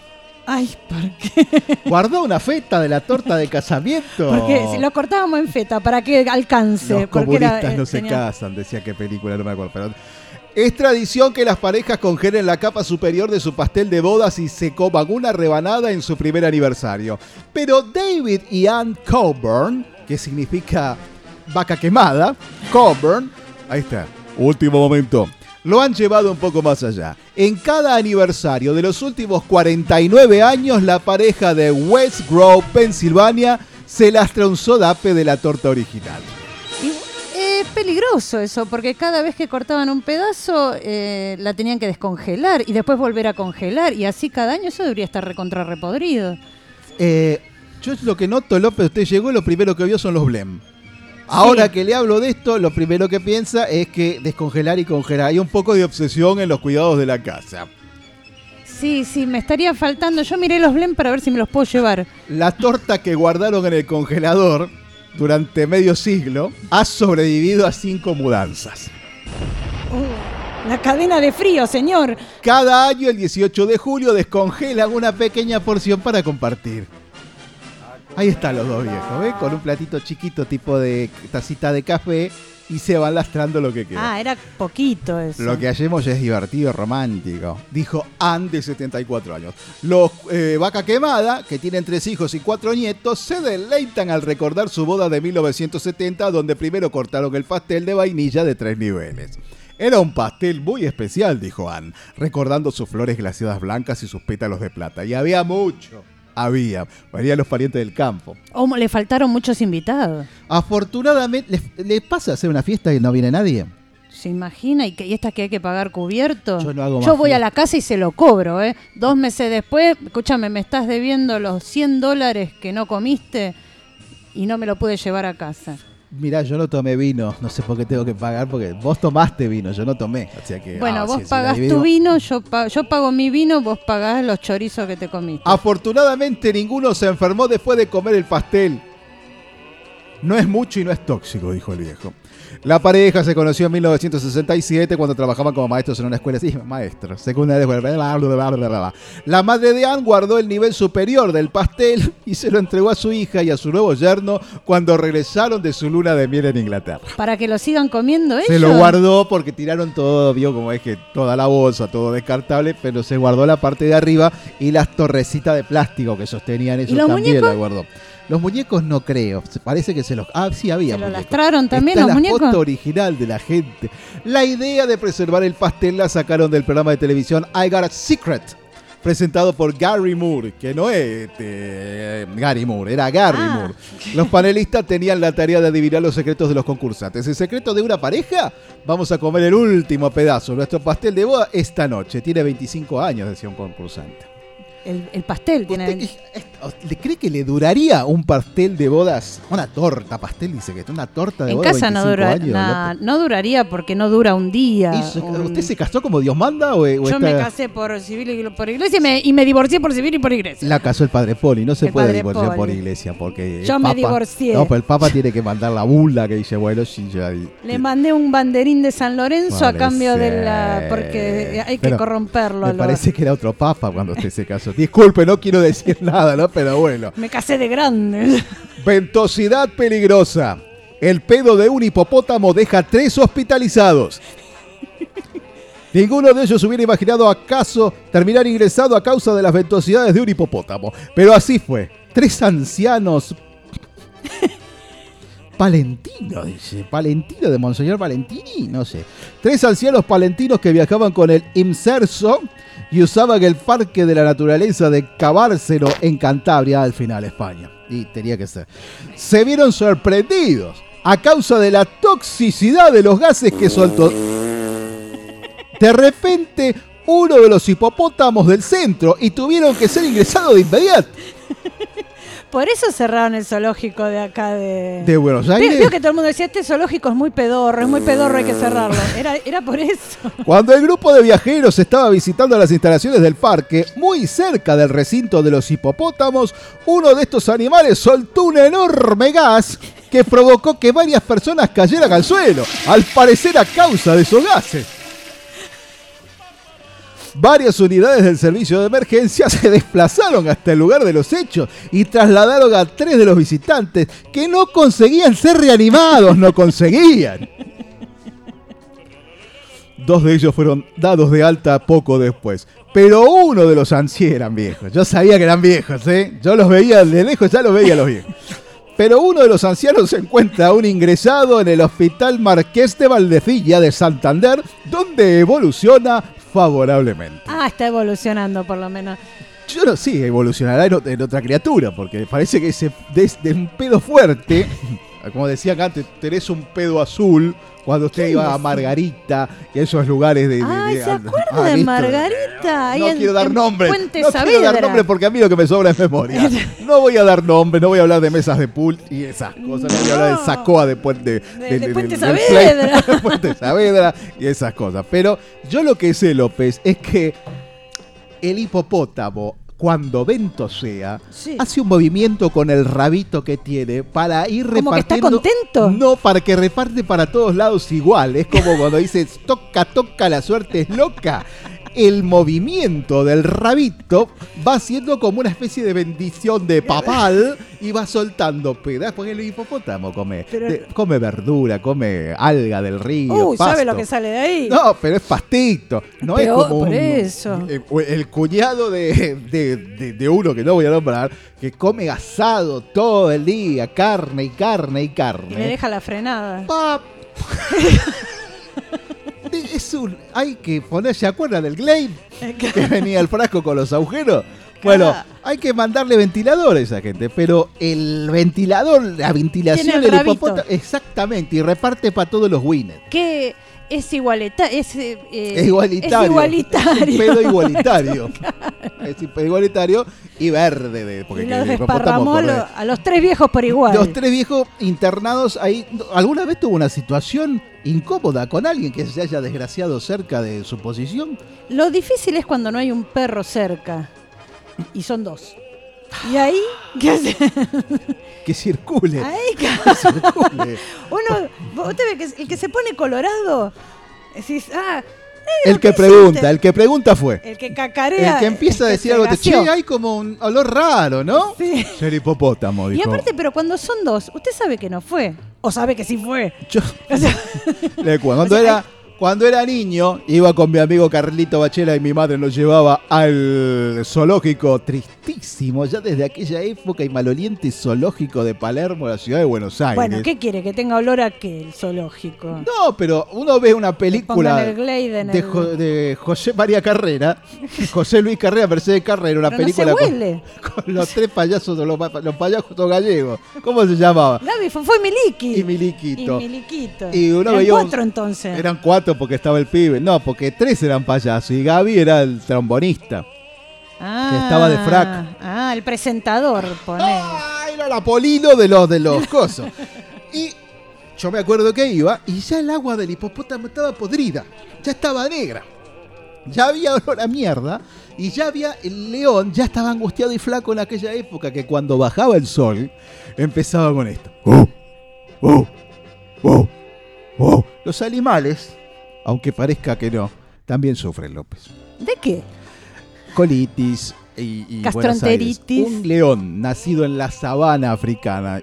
Ay, ¿por qué? Guardó una feta de la torta de casamiento. Porque si lo cortábamos en feta para que alcance. Los porque era, comunistas eh, no se tenía- casan, decía qué película, no me acuerdo. Pero es tradición que las parejas congelen la capa superior de su pastel de bodas y se coman una rebanada en su primer aniversario. Pero David y Ann Coburn, que significa vaca quemada, Coburn, ahí está, último momento, lo han llevado un poco más allá. En cada aniversario de los últimos 49 años, la pareja de West Grove, Pensilvania, se lastra un sodape de la torta original. Es peligroso eso, porque cada vez que cortaban un pedazo eh, la tenían que descongelar y después volver a congelar. Y así cada año eso debería estar recontra repodrido. Eh, yo lo que noto, López, usted llegó y lo primero que vio son los blem. Ahora Sí. que le hablo de esto, lo primero que piensa es que descongelar y congelar. Hay un poco de obsesión en los cuidados de la casa. Sí, sí, me estaría faltando. Yo miré los blem para ver si me los puedo llevar. La torta que guardaron en el congelador durante medio siglo ha sobrevivido a cinco mudanzas. La cadena de frío, señor. Cada año, el 18 de julio, descongelan una pequeña porción para compartir. Ahí están los dos viejos, ¿ves? Con un platito chiquito tipo de tacita de café y se van lastrando lo que queda. Ah, era poquito eso. Lo que hacemos es divertido, romántico. Dijo Ann de 74 años. Los eh, Vaca Quemada, que tienen tres hijos y cuatro nietos, se deleitan al recordar su boda de 1970, donde primero cortaron el pastel de vainilla de tres niveles. Era un pastel muy especial, dijo Ann, recordando sus flores glaciadas blancas y sus pétalos de plata. Y había mucho. Había. Venían los parientes del campo. Oh, le faltaron muchos invitados. Afortunadamente, ¿les, les pasa hacer una fiesta y no viene nadie? ¿Se imagina? ¿Y, que, y esta que hay que pagar cubierto? Yo no hago Yo voy a la casa y se lo cobro, ¿eh? Dos meses después, escúchame, me estás debiendo los 100 dólares que no comiste y no me lo pude llevar a casa. Mirá, yo no tomé vino, no sé por qué tengo que pagar, porque vos tomaste vino, yo no tomé. O sea que, Bueno, ah, vos si- pagás tu vino, yo, pa- yo pago mi vino, vos pagás los chorizos que te comiste. Afortunadamente ninguno se enfermó después de comer el pastel. No es mucho y no es tóxico, dijo el viejo. La pareja se conoció en 1967 cuando trabajaban como maestros en una escuela, sí, maestros, secundaria. La madre de Ann guardó el nivel superior del pastel y se lo entregó a su hija y a su nuevo yerno cuando regresaron de su luna de miel en Inglaterra. Para que lo sigan comiendo ellos. Se lo guardó porque tiraron todo, vio como es que toda la bolsa, todo descartable, pero se guardó la parte de arriba y las torrecitas de plástico que sostenían eso los también muñecos? la guardó. Los muñecos no creo, parece que se los... Ah, sí, había ¿Se lo muñecos. lastraron también Está los la muñecos? foto original de la gente. La idea de preservar el pastel la sacaron del programa de televisión I Got a Secret presentado por Gary Moore, que no es este, Gary Moore, era Gary Ah. Moore. Los panelistas tenían la tarea de adivinar los secretos de los concursantes. ¿El secreto de una pareja? Vamos a comer el último pedazo, nuestro pastel de boda esta noche. Tiene 25 años, decía un concursante. El, el pastel tiene. ¿Usted qué- ¿Le cree que le duraría un pastel de bodas? Una torta, pastel dice que es una torta de En bodas. casa no, 25 dura, años, na- no duraría porque no dura un día. ¿Y su- un- ¿Usted se casó como Dios manda o, o Yo está- me casé por civil y por iglesia y me, y me divorcié por civil y por iglesia. La casó el padre Poli, no se El puede divorciar Poli. por iglesia porque. Yo el me Papa- divorcié. No, pero el Papa tiene que mandar la bula que dice, bueno, sí, ya. Le mandé un banderín de San Lorenzo a cambio de la. porque hay que Pero corromperlo. Me lo- parece que era otro Papa cuando usted se casó. Disculpe, no quiero decir nada, ¿no? Pero bueno. Me casé de grande. Ventosidad peligrosa. El pedo de un hipopótamo deja tres hospitalizados. Ninguno de ellos hubiera imaginado acaso terminar ingresado a causa de las ventosidades de un hipopótamo. Pero así fue. Tres ancianos. Palentino, dice. Palentino de Monseñor Valentini, no sé. Tres ancianos palentinos que viajaban con el Imserso y usaban el Parque de la Naturaleza de Cabárceno en Cantabria, al final España. Y tenía que ser. Se vieron sorprendidos a causa de la toxicidad de los gases que soltó. De repente, uno de los hipopótamos del centro y tuvieron que ser ingresados de inmediato. Por eso cerraron el zoológico de acá de. De Buenos Aires. Veo que todo el mundo decía: Este zoológico es muy pedorro, es muy pedorro, hay que cerrarlo. Era, era por eso. Cuando el grupo de viajeros estaba visitando las instalaciones del parque, muy cerca del recinto de los hipopótamos, uno de estos animales soltó un enorme gas que provocó que varias personas cayeran al suelo, al parecer a causa de esos gases. Varias unidades del servicio de emergencia se desplazaron hasta el lugar de los hechos y trasladaron a tres de los visitantes que no conseguían ser reanimados, no conseguían. Dos de ellos fueron dados de alta poco después. Pero uno de los ancianos eran viejos. Yo sabía que eran viejos, ¿eh? Yo los veía de lejos, ya los veía los viejos. Pero uno de los ancianos se encuentra aún ingresado en el Hospital Marqués de Valdecilla de Santander, donde evoluciona favorablemente. Ah, está evolucionando por lo menos. Yo no sé, evolucionará en, ot- en otra criatura, porque parece que ese de, de un pedo fuerte, como decían antes, tenés un pedo azul cuando usted ¿Quién iba a? Margarita y a esos lugares de... de- Ay, de- ¿se ah, acuerda de ¿viste? Margarita? No quiero dar nombre. Puente no quiero dar Saavedra. nombre porque a mí lo que me sobra es memoria. No voy a dar nombre, no voy a hablar de mesas de pool y esas cosas. No voy a hablar del Sacoa de Puente, De- de Puente Saavedra. Puente Saavedra y esas cosas. Pero yo lo que sé, López, es que el hipopótamo, cuando ventosea, Sí. hace un movimiento con el rabito que tiene para ir Como que está repartiendo. contento. No, para que reparte para todos lados igual. Es como cuando dices toca, toca, la suerte es loca. El movimiento del rabito va siendo como una especie de bendición de papal y va soltando pedazos. Porque el hipopótamo come, Pero- de- come verdura, come alga del río. Uy, ¿sabe lo que sale de ahí? No, pero es pastito. No es como por un- eso. eh, El cuñado de, de- uno que no voy a nombrar, que come asado todo el día, carne y carne y Y le carne. deja la frenada. es un. Hay que poner, ¿se acuerdan del Glade? Que venía el frasco con los agujeros. Bueno, hay que mandarle ventiladores a esa gente, pero el ventilador, la ventilación del hipopótamo, exactamente, y reparte para todos los winners. Que es igualita, es, eh, Es igualitario. Es igualitario. Es un pedo igualitario. es un pedo igualitario y verde. De, porque los desparramó lo- a los tres viejos por igual. Los tres viejos internados ahí. ¿Alguna vez tuvo una situación incómoda con alguien que se haya desgraciado cerca de su posición? Lo difícil es cuando no hay un perro cerca. Y son dos. Y ahí, ¿qué hace? Que circule. Ahí, Que circule. uno, usted ve que el que se pone colorado, decís, ah, El que ¿qué pregunta, el que pregunta fue. el que cacarea. El que empieza a decir algo de che, gaseó". hay como un olor raro, ¿no? Sí. Ser hipopótamo, Y aparte, pero cuando son dos, usted sabe que no fue. O sabe que sí fue. Yo- O sea, cuando O sea, era Cuando era niño, iba con mi amigo Carlito Bachela y mi madre nos llevaba al zoológico tristísimo, ya desde aquella época y maloliente zoológico de Palermo, la ciudad de Buenos Aires. Bueno, ¿qué quiere? ¿Que tenga olor a qué el zoológico? No, pero uno ve una película el de, el- Jo- de José María Carrera, José Luis Carrera, Mercedes Carrera, una Pero no se película con, los tres payasos, los, los payasos gallegos. ¿Cómo se llamaba? Gaby, fue, fue Miliki. Y Miliquito. Y Miliquito. Y uno Eran veía un- cuatro entonces. Eran cuatro porque estaba el pibe. No, porque tres eran payasos y Gaby era el trombonista. ah, estaba de frac. Ah, el presentador, poné. ¡Ah! Era la polino de los, de los cosos. Y yo me acuerdo que iba y ya el agua del hipopótamo estaba podrida. Ya estaba negra. Ya había olor a mierda y ya había el león, ya estaba angustiado y flaco en aquella época que cuando bajaba el sol empezaba con esto. ¡Oh! ¡Oh! ¡Oh! ¡Oh! Los animales, aunque parezca que no, también sufren, López. ¿De qué? Colitis y, y Buenos Gastroenteritis. Aires. Un león nacido en la sabana africana,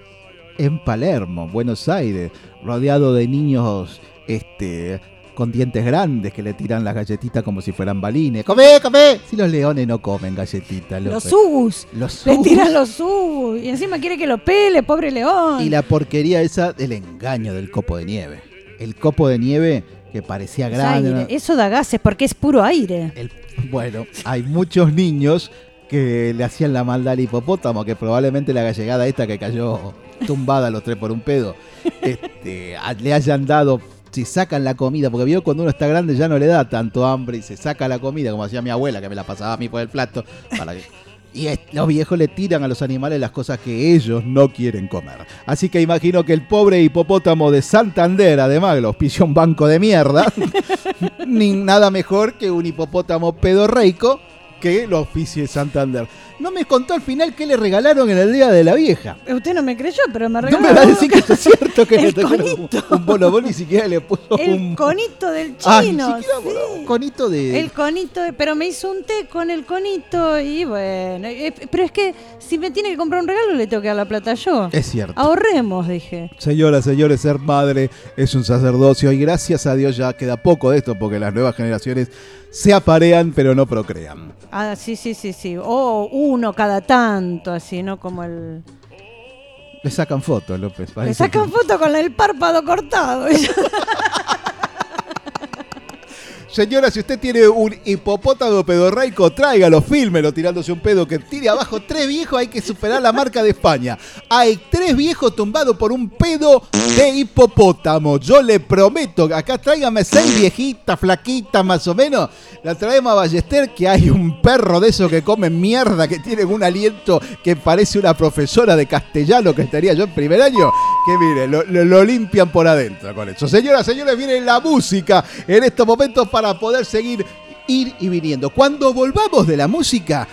en Palermo, Buenos Aires, rodeado de niños este, con dientes grandes que le tiran las galletitas como si fueran balines. ¡Come, come! Si los leones no comen galletitas, Los López. ubus. Los Le ubus. tiran los ubus. Y encima quiere que lo pele, pobre león. Y la porquería esa del engaño del copo de nieve. El copo de nieve que parecía Es grande. aire. ¿no? Eso da gases porque es puro aire. El- bueno, hay muchos niños que le hacían la maldad al hipopótamo, que probablemente la gallegada esta que cayó tumbada a los tres por un pedo, este, le hayan dado, si sacan la comida, porque vio cuando uno está grande ya no le da tanto hambre y se saca la comida, como hacía mi abuela, que me la pasaba a mí por el plato, para que- y los viejos le tiran a los animales las cosas que ellos no quieren comer. Así que imagino que el pobre hipopótamo de Santander, además, que lo auspició un banco de mierda, ni nada mejor que un hipopótamo pedorreico que lo auspicie Santander. No me contó al final qué le regalaron en el Día de la Vieja. Usted no me creyó, pero me No regaló me va a decir que esto es cierto que El le conito. un, un bolobón ni siquiera le puso el un... conito del Ah, ni chino. siquiera sí. un conito de... El conito, de- pero me hizo un té con el conito y bueno, eh, pero es que si me tiene que comprar un regalo le tengo que dar la plata yo. Es cierto. Ahorremos, dije. Señoras, señores, ser madre es un sacerdocio y gracias a Dios ya queda poco de esto porque las nuevas generaciones se aparean pero no procrean. Ah, sí, sí, sí, sí. O uno cada tanto, así, ¿no? Como el... Le sacan fotos, López. Le sacan que- foto con el párpado cortado. Señora, si usted tiene un hipopótamo pedorreico, tráigalo, fílmelo tirándose un pedo que tire abajo tres viejos, hay que superar la marca de España. Hay tres viejos tumbados por un pedo de hipopótamo. Yo le prometo, acá tráigame seis viejitas, flaquitas más o menos. La traemos a Ballester, que hay un perro de esos que comen mierda, que tienen un aliento que parece una profesora de castellano que estaría yo en primer año. Que mire, lo, lo- lo limpian por adentro con eso. Señoras, señores, viene la música en estos momentos para poder seguir ir y viniendo. Cuando volvamos de la música,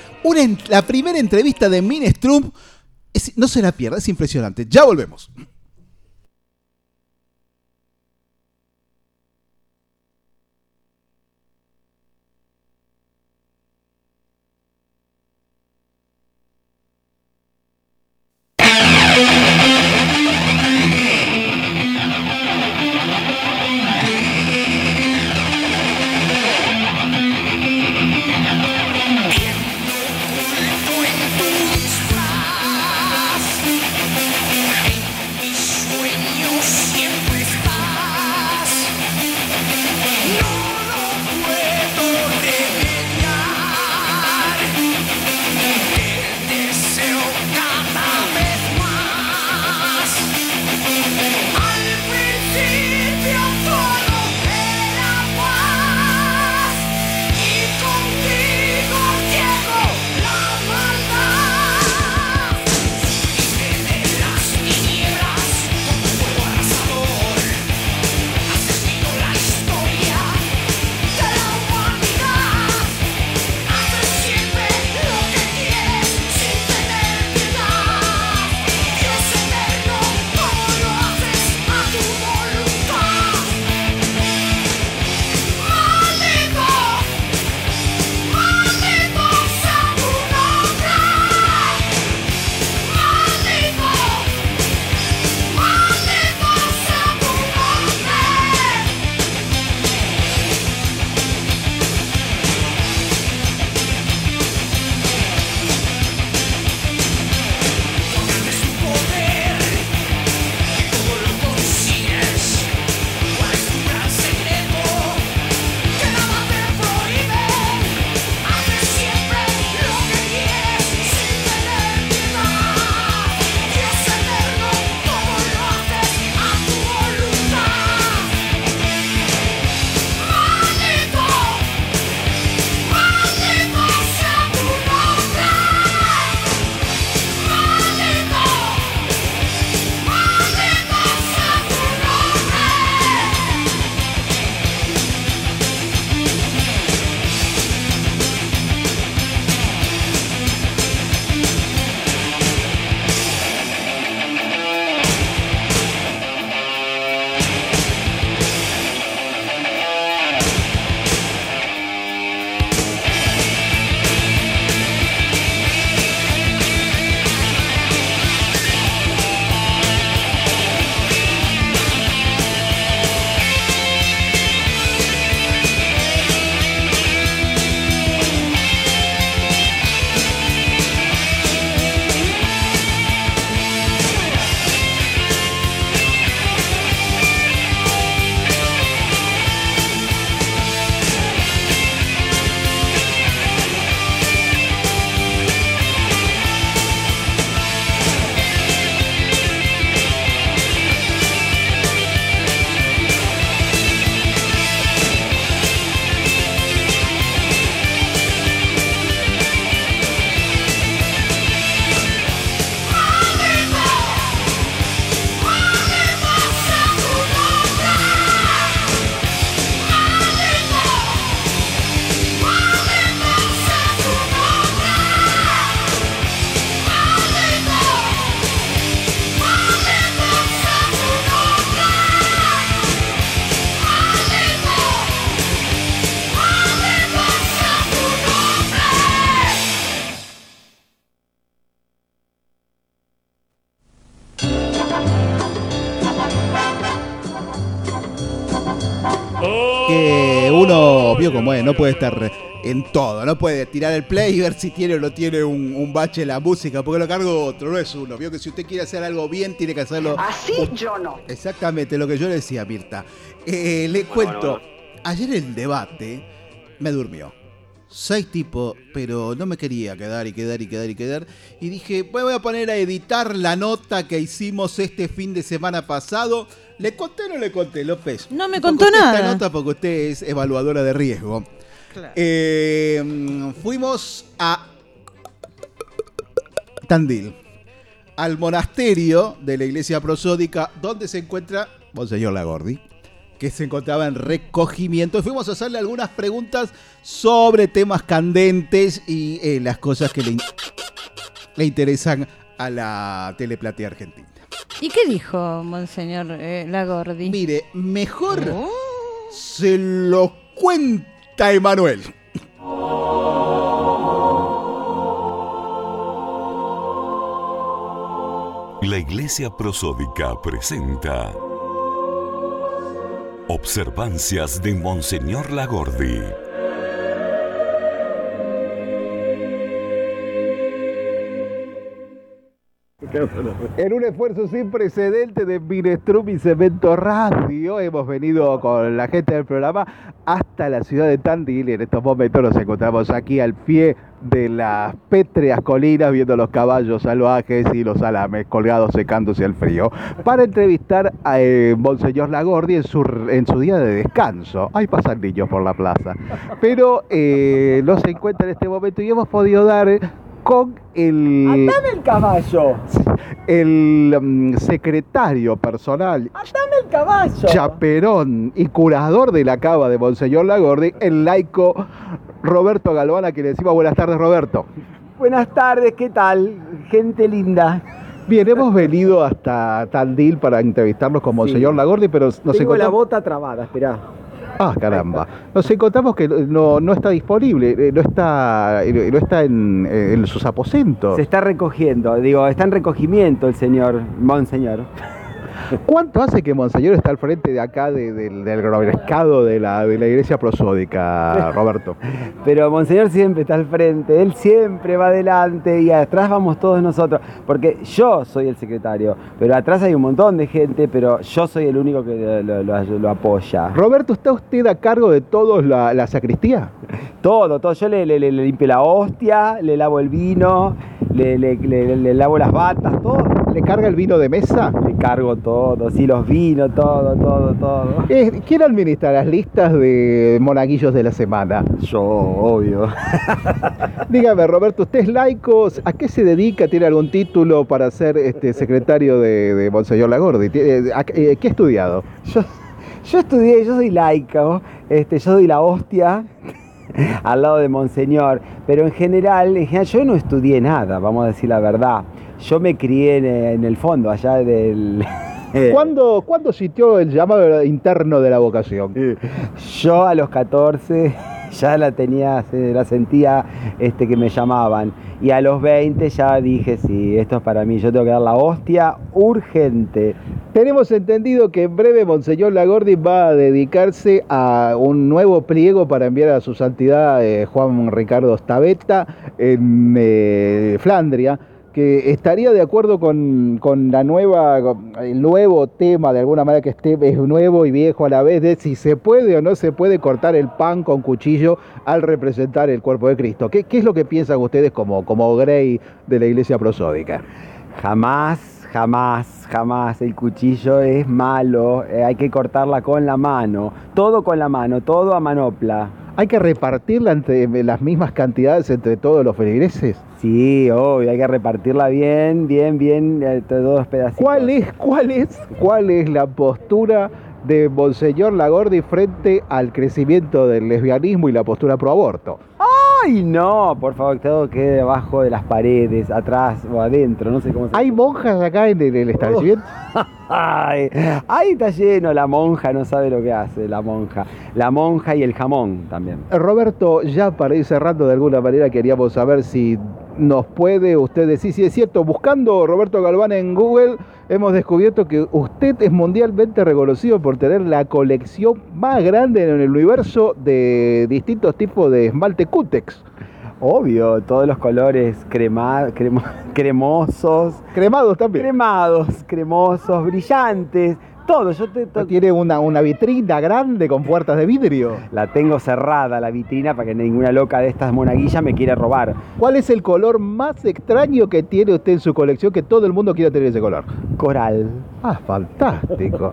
la primera entrevista de Minestrum, es- no se la pierda, es impresionante. Ya volvemos. Como es, no puede estar en todo, no puede tirar el play y ver si tiene o no tiene un, un bache en la música, porque lo cargo otro, no es uno. Vio que si usted quiere hacer algo bien, tiene que hacerlo. Así yo no. Exactamente lo que yo le decía, Mirta. Eh, le cuento, ayer el debate me durmió. Seis tipos, pero no me quería quedar y quedar y quedar y quedar. Y dije, "Bueno, voy a poner a editar la nota que hicimos este fin de semana pasado. ¿Le conté o no le conté, López? No me contó usted nada. Esta nota porque usted es evaluadora de riesgo. Eh, fuimos a Tandil, al monasterio de la iglesia prosódica, donde se encuentra Monseñor Lagordi, que se encontraba en recogimiento. Y fuimos a hacerle algunas preguntas sobre temas candentes y eh, las cosas que le, in- le interesan a la teleplatea argentina. ¿Y qué dijo Monseñor eh, Lagordi? Mire, mejor Oh. se lo cuenta Emanuel. La Iglesia Prosódica presenta Observancias de Monseñor Lagordi. En un esfuerzo sin precedente de Minestrum y Cemento Radio, hemos venido con la gente del programa hasta la ciudad de Tandil en estos momentos nos encontramos aquí al pie de las pétreas colinas viendo los caballos salvajes y los alames colgados secándose al frío para entrevistar a eh, Monseñor Lagordi en su, día de descanso. Ahí pasan niños por la plaza. Pero eh, no se encuentra en este momento y hemos podido dar con el el caballo! el mm, secretario personal, ¡Dame el caballo! chaperón y curador de la cava de Monseñor Lagordi, el laico Roberto Galvana, que le decimos buenas tardes, Roberto. Buenas tardes, ¿qué tal? Gente linda. Bien, hemos venido hasta Tandil para entrevistarnos con Monseñor Sí. Lagordi, pero nos Tengo la encontramos... bota trabada, esperá. Ah, caramba. Nos encontramos que no, no está disponible, eh, no está, eh, no está en, eh, en sus aposentos. Se está recogiendo, digo, está en recogimiento el señor, monseñor. ¿Cuánto hace que Monseñor está al frente de acá de- del, del mercado de la, de la iglesia prosódica, Roberto? Pero monseñor siempre está al frente, él siempre va adelante y atrás vamos todos nosotros. Porque yo soy el secretario, pero atrás hay un montón de gente, pero yo soy el único que lo, lo- lo- lo apoya. Roberto, ¿está usted a cargo de todos la, la sacristía? Todo, todo. Yo le, le- le- le limpio la hostia, le lavo el vino, le- le lavo las batas, todo. ¿Le carga el vino de mesa? Le cargo todo, sí, los vinos, todo, todo, todo. Eh, ¿Quién administra las listas de monaguillos de la semana? Yo, obvio. Dígame, Roberto, ¿usted es laico? ¿A qué se dedica? ¿Tiene algún título para ser este, secretario de, de Monseñor Lagordi? ¿Tiene- a- eh, ¿Qué ha estudiado? Yo, yo estudié, yo soy laico, este, yo doy la hostia al lado de Monseñor, pero en general, en general, yo no estudié nada, vamos a decir la verdad. Yo me crié en, en el fondo, allá del... ¿Cuándo, ¿Cuándo sintió el llamado interno de la vocación? Yo a los 14 ya la tenía, la sentía este, que me llamaban. Y a los 20 ya dije, sí, esto es para mí, yo tengo que dar la hostia urgente. Tenemos entendido que en breve Monseñor Lagordi va a dedicarse a un nuevo pliego para enviar a su santidad eh, Juan Ricardo Stavetta en eh, Flandria, que estaría de acuerdo con, con la nueva, el nuevo tema, de alguna manera que esté es nuevo y viejo a la vez, de si se puede o no se puede cortar el pan con cuchillo al representar el cuerpo de Cristo. ¿Qué, qué es lo que piensan ustedes como, como Grey de la Iglesia Prosódica? Jamás, jamás, jamás el cuchillo es malo, eh, hay que cortarla con la mano, todo con la mano, todo a manopla. ¿Hay que repartirla entre las mismas cantidades entre todos los feligreses? Sí, obvio, hay que repartirla bien, bien, bien, eh, todos los pedacitos. ¿Cuál es, cuál es, cuál es la postura de Monseñor Lagordi frente al crecimiento del lesbianismo y la postura pro aborto? ¡Ay, no! Por favor, que todo quede debajo de las paredes, atrás o adentro, no sé cómo se ¿Hay monjas acá en el, el establecimiento? Ay, ahí está lleno, la monja no sabe lo que hace, la monja. La monja y el jamón también. Roberto, ya para ir cerrando de alguna manera queríamos saber si nos puede usted decir si es cierto, buscando Roberto Galván en Google, hemos descubierto que usted es mundialmente reconocido por tener la colección más grande en el universo de distintos tipos de esmalte Cutex. Obvio, todos los colores crema, cremo- cremosos. Cremados también. Cremados, cremosos, brillantes. Todo, yo te, to- Tiene una, una vitrina grande con puertas de vidrio. la tengo cerrada la vitrina para que ninguna loca de estas monaguillas me quiera robar. ¿Cuál es el color más extraño que tiene usted en su colección que todo el mundo quiera tener ese color? Coral. Ah, fantástico.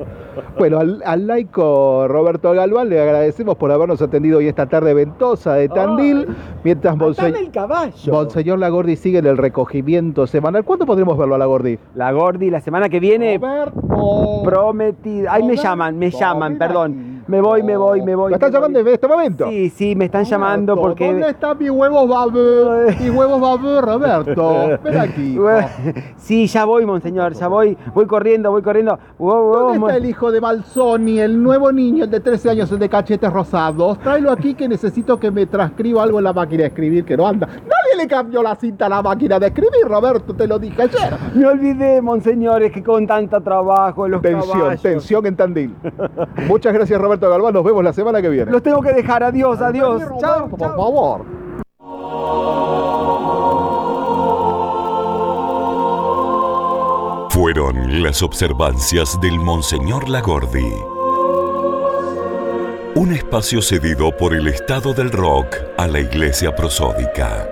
Bueno, al, al laico Roberto Galván le agradecemos por habernos atendido hoy esta tarde ventosa de Tandil, mientras Atame Monse- el caballo. Monseñor Lagordi sigue en el recogimiento semanal. ¿Cuándo podremos verlo a Lagordi? La Gordi la semana que viene Roberto. prometida. Ay, me llaman, me llaman, perdón. Me voy, me voy, me voy. ¿Me están llamando en este momento? Sí, sí, me están llamando porque. ¿Dónde está mi huevo babú? Mi huevo babú, Roberto. Ven aquí. Sí, ya voy, monseñor, ya voy, voy corriendo, voy corriendo. ¿Dónde está el hijo de Balsoni, el nuevo niño, de 13 años, el de cachetes rosados? Tráelo aquí que necesito que me transcriba algo en la máquina de escribir que no anda. Nadie le cambió la cinta a la máquina de escribir, Roberto, te lo dije ayer. Me olvidé, monseñor, es que con tanto trabajo, los Tensión, caballos. tensión en Tandil. Muchas gracias, Roberto Galván. Nos vemos la semana que viene. Los tengo que dejar, adiós, adiós. Roberto, Chao, por chao. favor. Fueron las observancias del Monseñor Lagordi. Un espacio cedido por el Estado del Rock a la Iglesia Prosódica.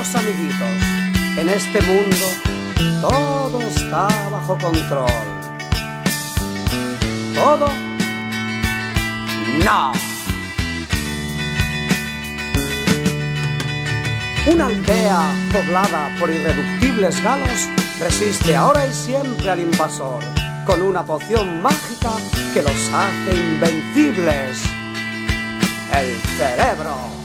Queridos amiguitos, en este mundo todo está bajo control. ¿Todo? No. Una aldea poblada por irreductibles galos resiste ahora y siempre al invasor con una poción mágica que los hace invencibles. El cerebro.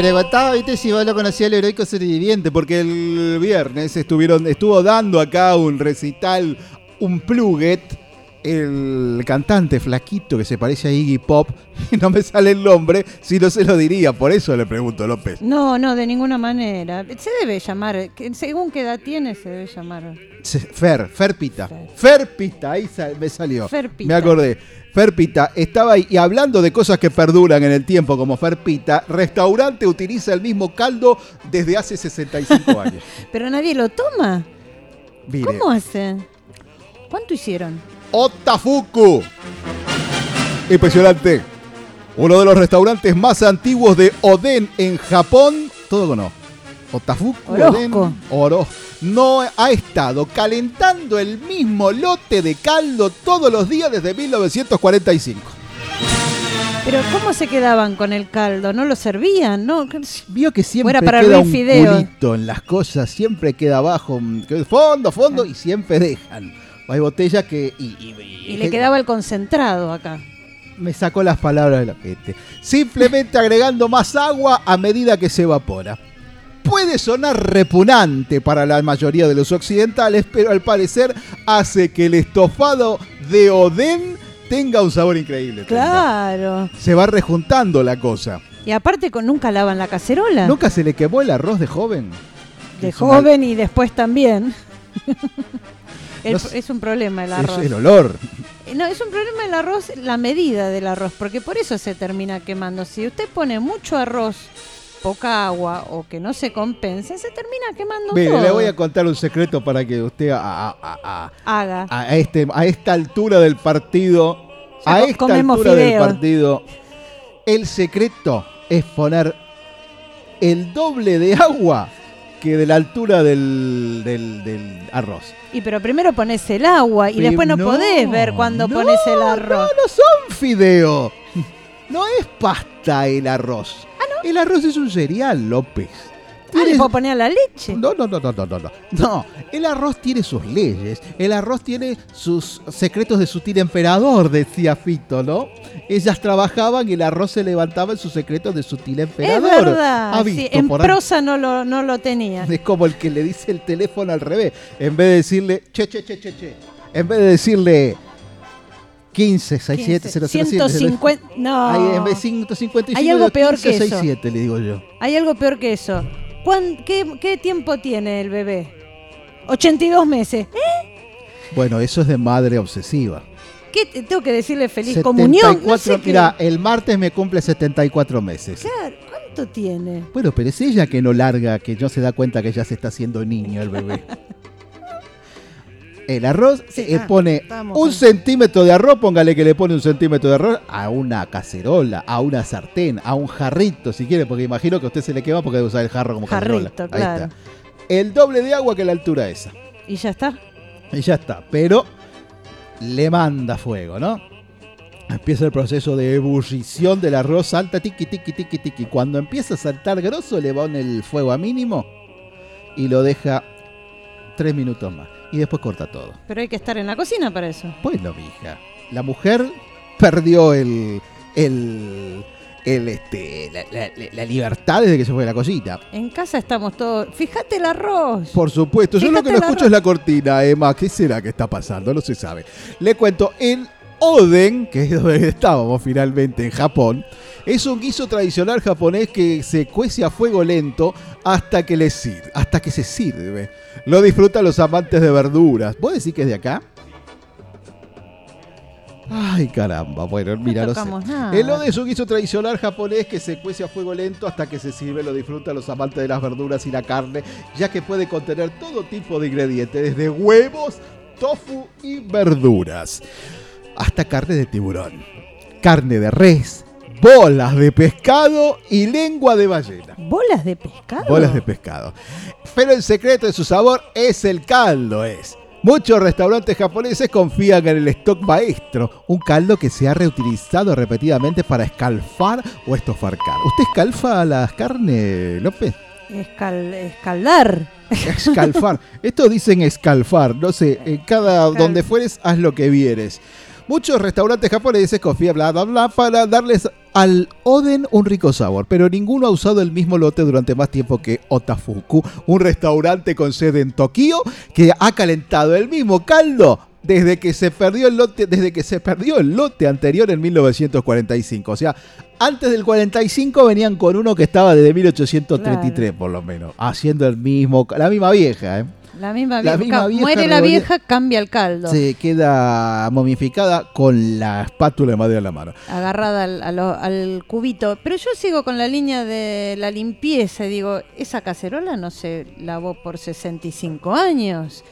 Preguntaba, viste, si vos lo conocía el heroico sobreviviente, porque el viernes estuvieron, estuvo dando acá un recital, un pluget, el cantante flaquito que se parece a Iggy Pop, y no me sale el nombre, si no se lo diría, por eso le pregunto, López. No, no, de ninguna manera. Se debe llamar, según qué edad tiene, se debe llamar. Fer, Ferpita. Ferpita, ahí me salió. Ferpita. Me acordé. Ferpita estaba ahí y hablando de cosas que perduran en el tiempo como Ferpita, restaurante utiliza el mismo caldo desde hace 65 años. Pero nadie lo toma. Mire, ¿Cómo hacen? ¿Cuánto hicieron? Otafuku. Impresionante. Uno de los restaurantes más antiguos de Oden en Japón. Todo con O. Otafuku Oden. Oro. No ha estado calentando el mismo lote de caldo todos los días desde 1945. Pero ¿cómo se quedaban con el caldo? ¿No lo servían? ¿No? Vio que siempre Fuera para queda un Fideo. culito en las cosas, siempre queda abajo, mm, fondo, fondo, y siempre dejan. Hay botellas que... y- y- Y le quedaba el concentrado acá. me sacó las palabras de la gente. Simplemente agregando más agua a medida que se evapora. Puede sonar repugnante para la mayoría de los occidentales, pero al parecer hace que el estofado de Oden tenga un sabor increíble. Claro. Se va rejuntando la cosa. Y aparte con, nunca lavan la cacerola. ¿Nunca se le quemó el arroz de joven? de Es una- joven y después también. El- No sé. es un problema el Es arroz. el olor. Eh, No, es un problema el arroz, la medida del arroz, porque por eso se termina quemando. Si usted pone mucho arroz, poca agua o que no se compense, se termina quemando Mire, todo. le voy a contar un secreto para que usted a, a- a- Haga. a este, a esta altura del partido, a esta altura del fideos. partido, el secreto es poner el doble de agua que de la altura del, del- del arroz. Y pero primero pones el agua y Pero después no, no, podés ver cuando no, pones el arroz. No, no son fideo. No es pasta el arroz. El arroz es un cereal, López. Ah, le puedo poner a la leche. No, no, no, no, no, no, no. No, el arroz tiene sus leyes. El arroz tiene sus secretos de sutil emperador, decía Fito, ¿no? Ellas trabajaban y el arroz se levantaba en sus secretos de sutil Es emperador. verdad. ¿Ha sí, visto en por ahí? prosa no lo, no lo tenía. Es como el que le dice el teléfono al revés. En vez de decirle, che, che, che, che, che. En vez de decirle 15, 67, 007. 150. No. Ahí, en vez de 155, Hay algo peor que 15, eso. 67, le digo yo. Hay algo peor que eso. ¿Cuán- qué, qué tiempo tiene el bebé? 82 meses. ¿Eh? Bueno, eso es de madre obsesiva. ¿Qué te- tengo que decirle feliz comunión? No 74, sé mira, el martes me cumple 74 meses. Claro, ¿cuánto tiene? Bueno, pero es ella que no larga, que no se da cuenta que ya se está haciendo niño el bebé. El arroz Sí, eh, ah, pone estamos un centímetro de arroz, póngale que le pone un centímetro de arroz a una cacerola, a una sartén, a un jarrito, si quiere, porque imagino que a usted se le quema porque debe usar el jarro como cacerola. Jarrito, Ahí claro. está. El doble de agua que la altura esa. Y ya está. Y ya está. Pero le manda fuego, ¿no? Empieza el proceso de ebullición del arroz, salta tiqui, tiqui, tiqui, tiqui. Cuando empieza a saltar grosso, le pone el fuego a mínimo y lo deja tres minutos más. Y después corta todo. Pero hay que estar en la cocina para eso. Bueno, mija, la mujer perdió el. el. el este. la, la- la libertad desde que se fue de la cocina. En casa estamos todos. Fíjate el arroz. Por supuesto, yo lo que no escucho es la cortina, Emma. ¿Qué será que está pasando? No se sabe. Le cuento, el Oden, que es donde estábamos finalmente en Japón, es un guiso tradicional japonés que se cuece a fuego lento hasta que, le sir- hasta que se sirve. Lo disfrutan los amantes de verduras. ¿Vos decís que es de acá? Ay, caramba. Bueno, mira, no sé. tocamos nada. El Oden es un guiso tradicional japonés que se cuece a fuego lento hasta que se sirve. Lo disfrutan los amantes de las verduras y la carne, ya que puede contener todo tipo de ingredientes, desde huevos, tofu y verduras, hasta carne de tiburón, carne de res, bolas de pescado y lengua de ballena. ¿Bolas de pescado? Bolas de pescado. Pero el secreto de su sabor es el caldo, es. Muchos restaurantes japoneses confían en el stock maestro, un caldo que se ha reutilizado repetidamente para escalfar o estofar carne. ¿Usted escalfa las carnes, López? Escal- escaldar. Escalfar. Esto dicen escalfar, no sé, en cada donde fueres haz lo que vieres. Muchos restaurantes japoneses confían bla bla bla para darles al Oden un rico sabor, pero ninguno ha usado el mismo lote durante más tiempo que Otafuku, un restaurante con sede en Tokio que ha calentado el mismo caldo desde que se perdió el lote, desde que se perdió el lote anterior en 1945. O sea, antes del 45 venían con uno que estaba desde 1833 por lo menos, haciendo el mismo, la misma vieja, ¿eh? La misma La vieja. misma vieja Muere la vieja, cambia el caldo. Se queda momificada con la espátula de madera en la mano. Agarrada al, cubito. Pero yo sigo con la línea de la limpieza. y Digo, esa cacerola no se lavó por 65 años.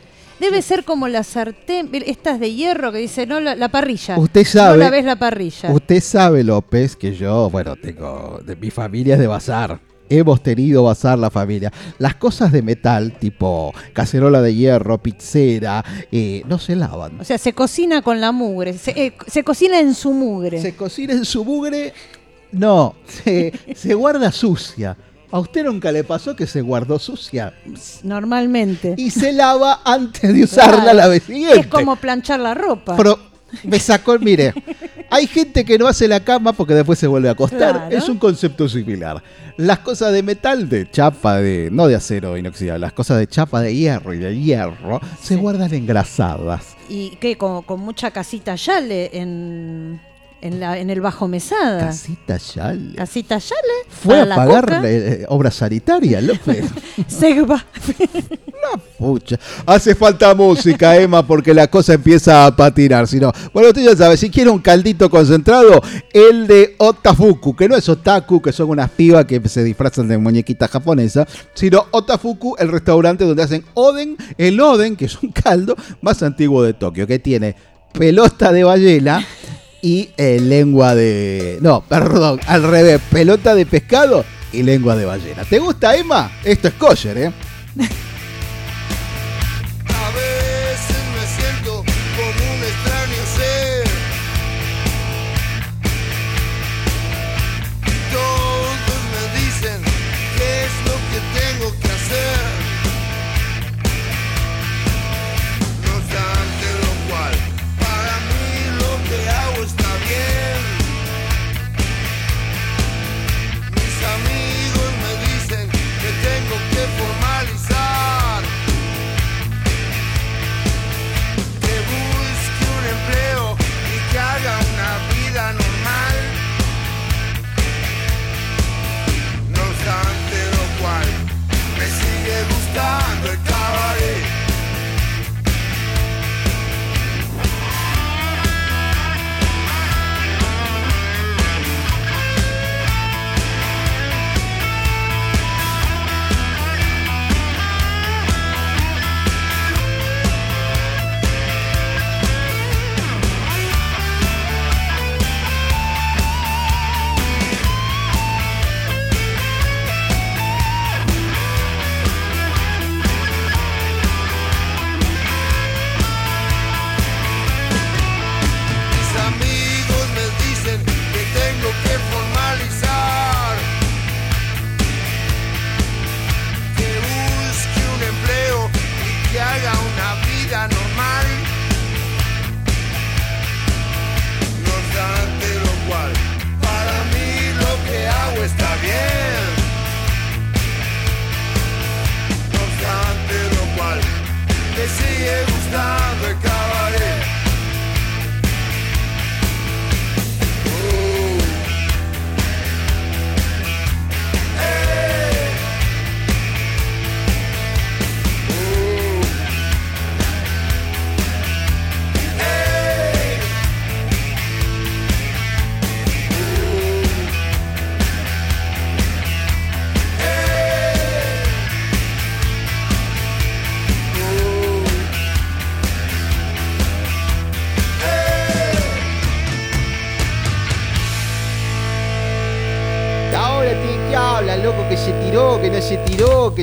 Debe ser como la sartén, estas de hierro que dice, no, la, la parrilla. Usted sabe- No la ves la parrilla. Usted sabe, López, que yo, bueno, tengo. De mi familia es de bazar. Hemos tenido bazar la familia. Las cosas de metal, tipo cacerola de hierro, pizzera, eh, no se lavan. O sea, se cocina con la mugre. Se, eh, se cocina en su mugre. Se cocina en su mugre. No, se, se guarda sucia. ¿A usted nunca le pasó que se guardó sucia? Normalmente. Y se lava antes de usarla Claro. la vez siguiente. Es como planchar la ropa. Pero me sacó, mire, hay gente que no hace la cama porque después se vuelve a acostar. Claro. Es un concepto similar. Las cosas de metal, de chapa, de no de acero inoxidable, las cosas de chapa de hierro y de hierro se guardan engrasadas. Y que con, con mucha casita yale en, en, la, en el bajo mesada. Casita Yale. Casita yale. Fue a la pagar coca. eh, obra sanitaria, López. Segba. Pucha. Hace falta música, Emma, porque la cosa empieza a patinar. Si no, bueno, usted ya sabe, si quiere un caldito concentrado, el de Otafuku, que no es otaku, que son unas pibas que se disfrazan de muñequita japonesa, sino Otafuku, el restaurante donde hacen Oden, el Oden, que es un caldo más antiguo de Tokio, que tiene pelota de ballena y eh, lengua de... No, perdón, al revés, pelota de pescado y lengua de ballena. ¿Te gusta, Emma? Esto es kosher, ¿eh?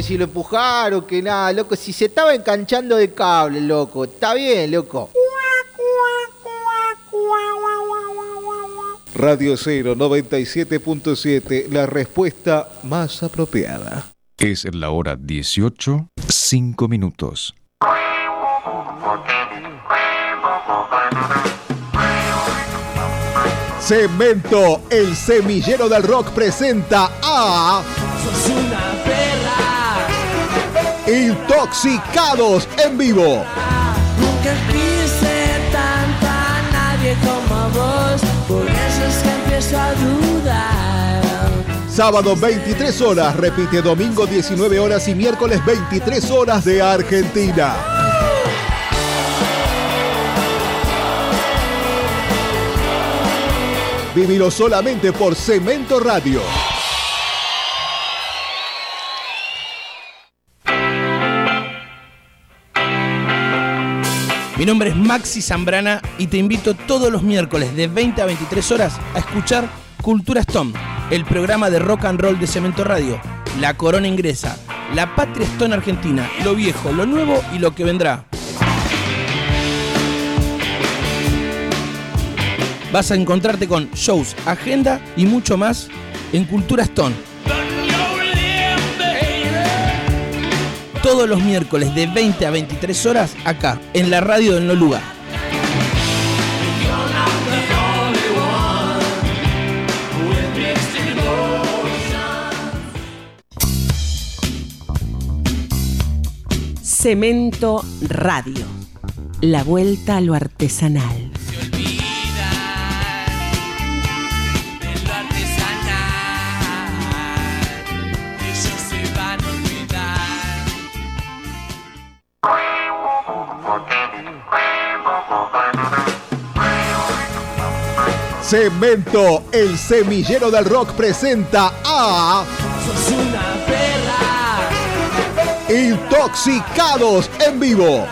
si lo empujaron, que nada, loco. Si se estaba enganchando de cable, loco. Está bien, loco. Radio 0 97.7, la respuesta más apropiada. Es la hora 18, 5 minutos. Cemento, el semillero del rock presenta a Intoxicados en vivo. Nunca quise tanto a nadie como vos. Por eso es que empiezo a dudar. Sábado 23 horas, repite domingo 19 horas y miércoles 23 horas de Argentina. Vivilo solamente por Cemento Radio. Mi nombre es Maxi Zambrana y te invito todos los miércoles de 20 a 23 horas a escuchar Cultura Stone, el programa de rock and roll de Cemento Radio. La corona ingresa, la patria Stone argentina, lo viejo, lo nuevo y lo que vendrá. Vas a encontrarte con shows, agenda y mucho más en Cultura Stone. Todos los miércoles de 20 a 23 horas acá, en la radio del No Lugar. Cemento Radio. La vuelta a lo artesanal. Cemento, el semillero del rock presenta a Sos una perra. Intoxicados en vivo.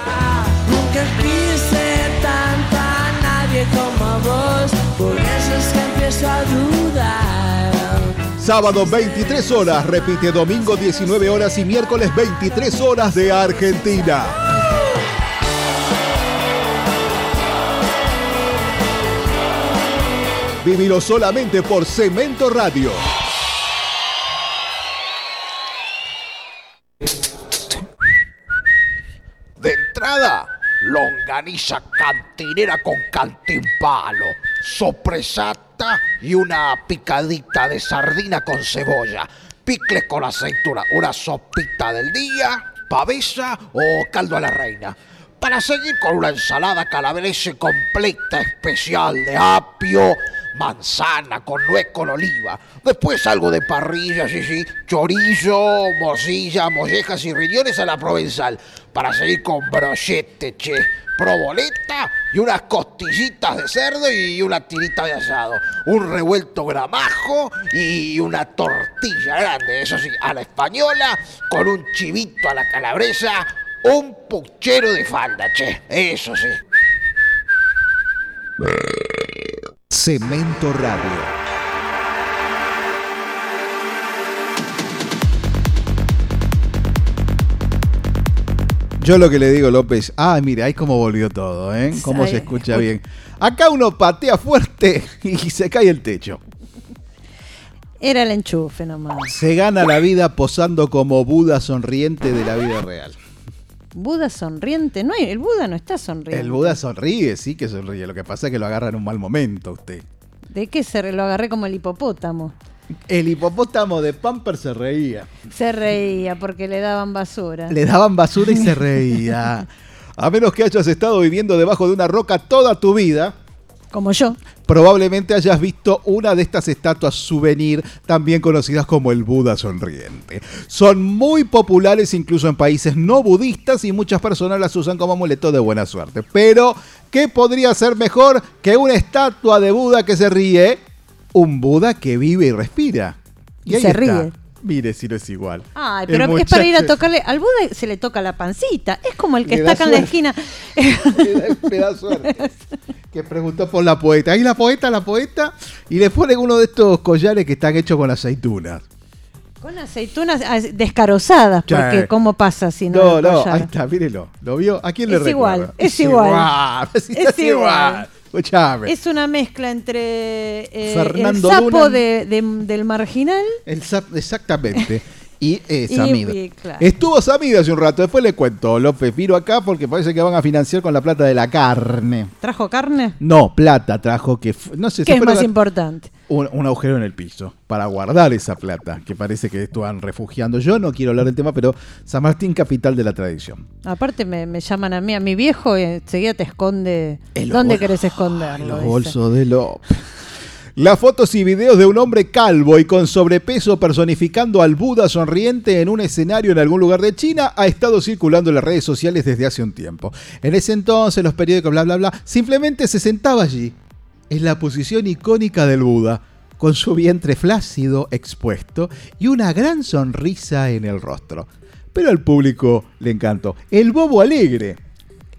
Nunca quise tanto a nadie como vos. Por eso es que empiezo a dudar. Sábado 23 horas, repite domingo 19 horas y miércoles 23 horas de Argentina. Vivilo solamente por Cemento Radio. De entrada, longaniza cantinera con cantimpalo, sopresata y una picadita de sardina con cebolla, picles con aceituna, una sopita del día, pavesa o caldo a la reina. Para seguir con una ensalada calabrese completa especial de apio, manzana con nuez con oliva. Después algo de parrilla, sí, sí, chorizo, morcilla, mollejas y riñones a la provenzal. Para seguir con brochete, che, proboleta y unas costillitas de cerdo y una tirita de asado. Un revuelto gramajo y una tortilla grande, eso sí, a la española, con un chivito a la calabresa, un puchero de falda, che, eso sí. Cemento Radio. Yo lo que le digo, López, ah, mira, ahí cómo volvió todo, ¿eh? Cómo se escucha bien. Acá uno patea fuerte y se cae el techo. Era el enchufe nomás. Se gana la vida posando como Buda sonriente de la vida real. Buda sonriente. No, hay- el Buda no está sonriente. El Buda sonríe, sí que sonríe. Lo que pasa es que lo agarra en un mal momento usted. ¿De qué se lo agarré como el hipopótamo? El hipopótamo de Pamper se reía. Se reía porque le daban basura. Le daban basura y se reía. A menos que hayas estado viviendo debajo de una roca toda tu vida, Como yo. probablemente hayas visto una de estas estatuas souvenir, también conocidas como el Buda sonriente. Son muy populares incluso en países no budistas y muchas personas las usan como amuleto de buena suerte. Pero, ¿qué podría ser mejor que una estatua de Buda que se ríe? Un Buda que vive y respira. Y se ríe. Mire si no es igual. Ay, El pero es para ir a tocarle. Al Buda se le toca la pancita. Es como el que Le está acá en la esquina. Me da suerte. Que preguntó por la poeta. Ahí la poeta, la poeta. Y le ponen uno de estos collares que están hechos con aceitunas. Con aceitunas ah, descarozadas. Sí. Porque ¿cómo pasa si no? No, lo no, ahí está, mírelo. ¿Lo vio? ¿A quién le Es recuerda? igual, es igual. Es igual. Es igual. Escuchame. Es una mezcla entre eh, Fernando el sapo Dunan. de- de- del marginal. El sap- exactamente. Y eh, y, claro. Estuvo Samido hace un rato. Después le cuento. López, miro acá porque parece que van a financiar con la plata de la carne. ¿Trajo carne? No, plata trajo que. No sé, ¿Qué es más importante? Un, un agujero en el piso para guardar esa plata que parece que estaban refugiando. Yo no quiero hablar del tema, pero San Martín, capital de la tradición. Aparte me, me llaman a mí, a mi viejo, y enseguida te esconde. En los ¿Dónde querés esconderlo? Los dice. bolsos de López. Las fotos y videos de un hombre calvo y con sobrepeso personificando al Buda sonriente en un escenario en algún lugar de China ha estado circulando en las redes sociales desde hace un tiempo. En ese entonces los periódicos bla bla bla simplemente se sentaba allí, en la posición icónica del Buda, con su vientre flácido expuesto y una gran sonrisa en el rostro. Pero al público le encantó. El bobo alegre.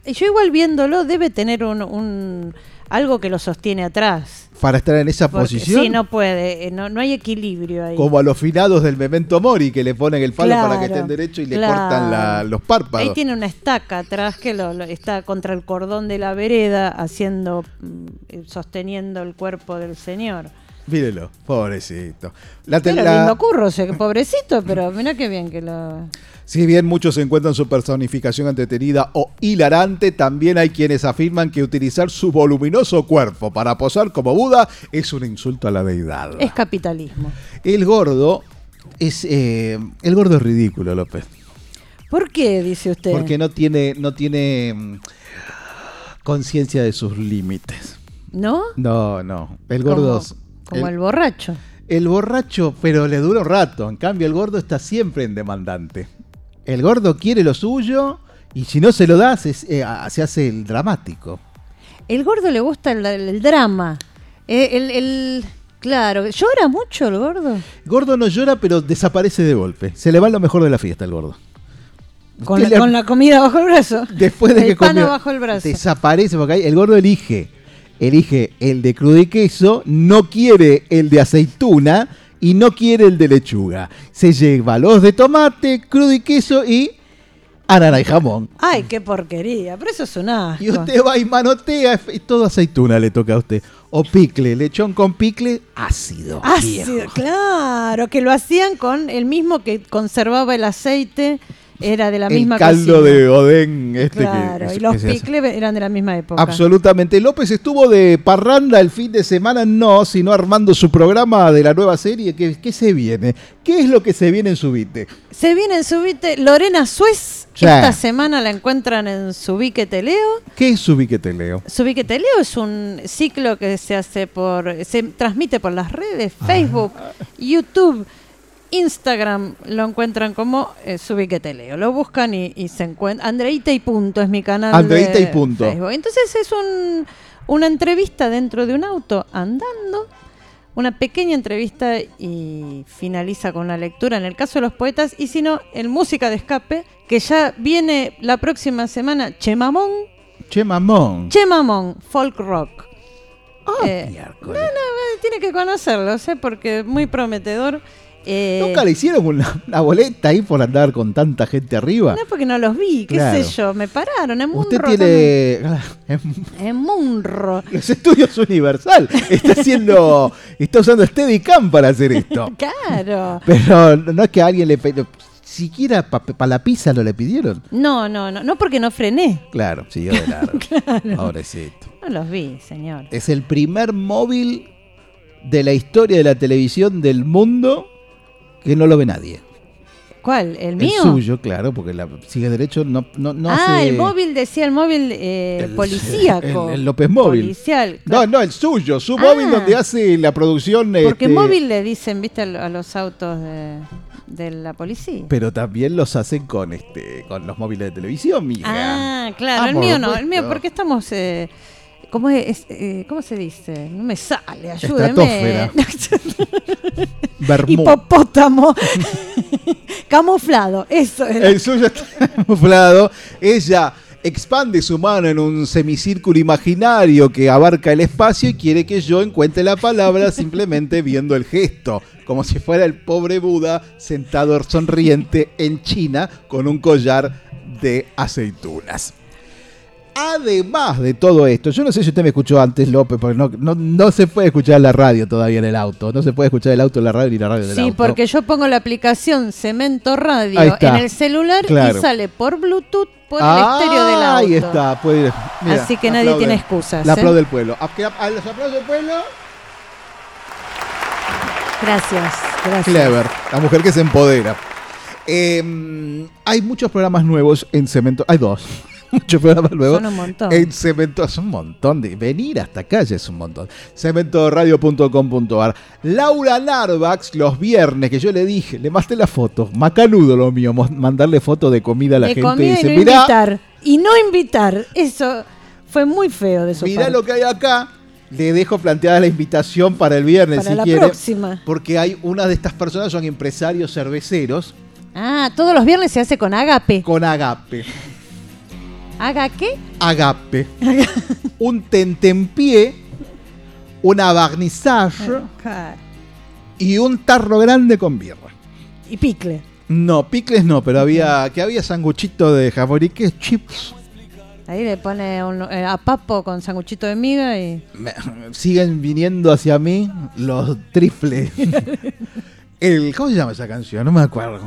Yo igual viéndolo debe tener un- algo que lo sostiene atrás. Para estar en esa Porque- posición. Sí, no puede, eh, no, no hay equilibrio ahí. Como a los finados del Memento Mori que le ponen el palo para que estén derecho y le claro. cortan la- los párpados. Ahí tiene una estaca atrás que lo, lo- está contra el cordón de la vereda, haciendo, mm, eh, sosteniendo el cuerpo del señor. Mírelo, pobrecito. La te- Pero la- lindo curro, pobrecito, pero mira qué bien que lo... Si bien muchos encuentran su personificación entretenida o hilarante, también hay quienes afirman que utilizar su voluminoso cuerpo para posar como Buda es un insulto a la deidad. Es capitalismo. El gordo es eh, el gordo es ridículo, López, ¿Por qué, dice usted? porque no tiene no tiene mm, conciencia de sus límites. ¿No? No, no. El gordo Como, es- como el, borracho. El borracho, pero le dura un rato. En cambio, el gordo está siempre en demandante. El gordo quiere lo suyo y si no se lo da, se, eh, se hace el dramático. El gordo le gusta el, el drama. Eh, el, el- claro, llora mucho el gordo. El gordo no llora, pero desaparece de golpe. Se le va lo mejor de la fiesta, el gordo. Con la, le- con la comida bajo el brazo. Después de el que pan comió, bajo el brazo. desaparece porque ahí el gordo elige. Elige el de crudo y queso, no quiere el de aceituna y no quiere el de lechuga. Se lleva los de tomate, crudo y queso y anana y jamón. Ay, qué porquería. Pero eso es un asco. Y usted va y manotea y todo aceituna le toca a usted. O picle, lechón con picle, ácido. Ácido, viejo. claro, que lo hacían con el mismo que conservaba el aceite, era de la El misma caldo cocina. de Odén este Claro, que, y los picles eran de la misma época. Absolutamente. López estuvo de parranda el fin de semana, no, sino armando su programa de la nueva serie. ¿Qué, qué se viene? ¿Qué es lo que se viene en Subite? Se viene en Subite Lorena Suez. Esta semana la encuentran en Subique Teleo. ¿Qué es Subite Te leo? Subique Teleo es un ciclo que se hace por, se transmite por las redes, Facebook, YouTube, Instagram, lo encuentran como eh, Subique Teleo. Lo buscan y, y se encuentran. Andreita y punto es mi canal. Andreita de y punto. Facebook. Entonces es un, una entrevista dentro de un auto andando. Una pequeña entrevista y finaliza con una lectura en el caso de los poetas. Y si no, el música de escape, que ya viene la próxima semana, Chemamón. Che mamón. Chemamón, folk rock. Ah, Eh, no, no, eh, tiene que conocerlo, sé, porque es muy prometedor. Eh, ¿Nunca le hicieron una, una boleta ahí por andar con tanta gente arriba? No, porque no los vi, qué Claro. sé yo, me pararon en Munro. Usted tiene... también. En Munro. Los estudios Universal. Está haciendo... Está usando Steadicam para hacer esto. Claro. Pero no es que a alguien le... Siquiera para la pizza no le pidieron. No, no, no, no porque no frené. Claro, siguió de largo. Claro. Pobrecito. No los vi, señor. Es el primer móvil de la historia de la televisión del mundo que no lo ve nadie. ¿Cuál? ¿El El mío? suyo, claro, porque la sigue derecho no, no, no ah, hace- el móvil, decía el móvil eh, policíaco. El, el López Móvil. Policial. No, no, el suyo, su Ah. móvil donde hace la producción. Porque este, móvil le dicen, viste, a lo- a los autos de, de la policía. Pero también los hacen con este con los móviles de televisión, mija. Ah, claro, Ah, el mío no, el mío, porque estamos. Eh, ¿cómo, es, eh, ¿Cómo se dice? No me sale, ayúdeme. Hipopótamo. Camuflado, eso era. El suyo está camuflado. Ella expande su mano en un semicírculo imaginario que abarca el espacio y quiere que yo encuentre la palabra simplemente viendo el gesto, como si fuera el pobre Buda sentado sonriente en China con un collar de aceitunas. Además de todo esto, yo no sé si usted me escuchó antes, López, porque no, no, no se puede escuchar la radio todavía en el auto. No se puede escuchar el auto en la radio ni la radio en el Sí, auto. porque yo pongo la aplicación Cemento Radio en el celular Claro. y sale por Bluetooth por el Ah, estéreo del auto. Ahí está, puede ir. Mira, Así que nadie aplaude. tiene excusas, Le ¿eh? aplaude el pueblo. A, los aplausos del pueblo. Gracias, gracias. Clever, la mujer que se empodera. Eh, hay muchos programas nuevos en Cemento. Hay dos. muchos programas luego. Son un montón. En Cemento, es un montón de. Venir hasta acá ya es un montón. Cementoradio.com.ar. Laura Narvax, los viernes, que yo le dije, le mandé la foto. Macanudo lo mío, mandarle foto de comida a la de gente. comida y dice, no mirá, invitar. Y no invitar. Eso fue muy feo de su mirá parte. lo que hay acá. Le dejo planteada la invitación para el viernes Para si la quiere. próxima. Porque hay una de estas personas son empresarios cerveceros Ah, todos los viernes se hace con agape. con agape. ¿Haga qué? Agape. un tentempié, una barnizage Claro. y un tarro grande con birra. Y picle. No, picles no, pero había que había sanguchito de jaboriques, chips. Ahí le pone un- eh, a papo con sanguchito de miga y. Me- siguen viniendo hacia mí los triples. El, ¿Cómo se llama esa canción? No me acuerdo.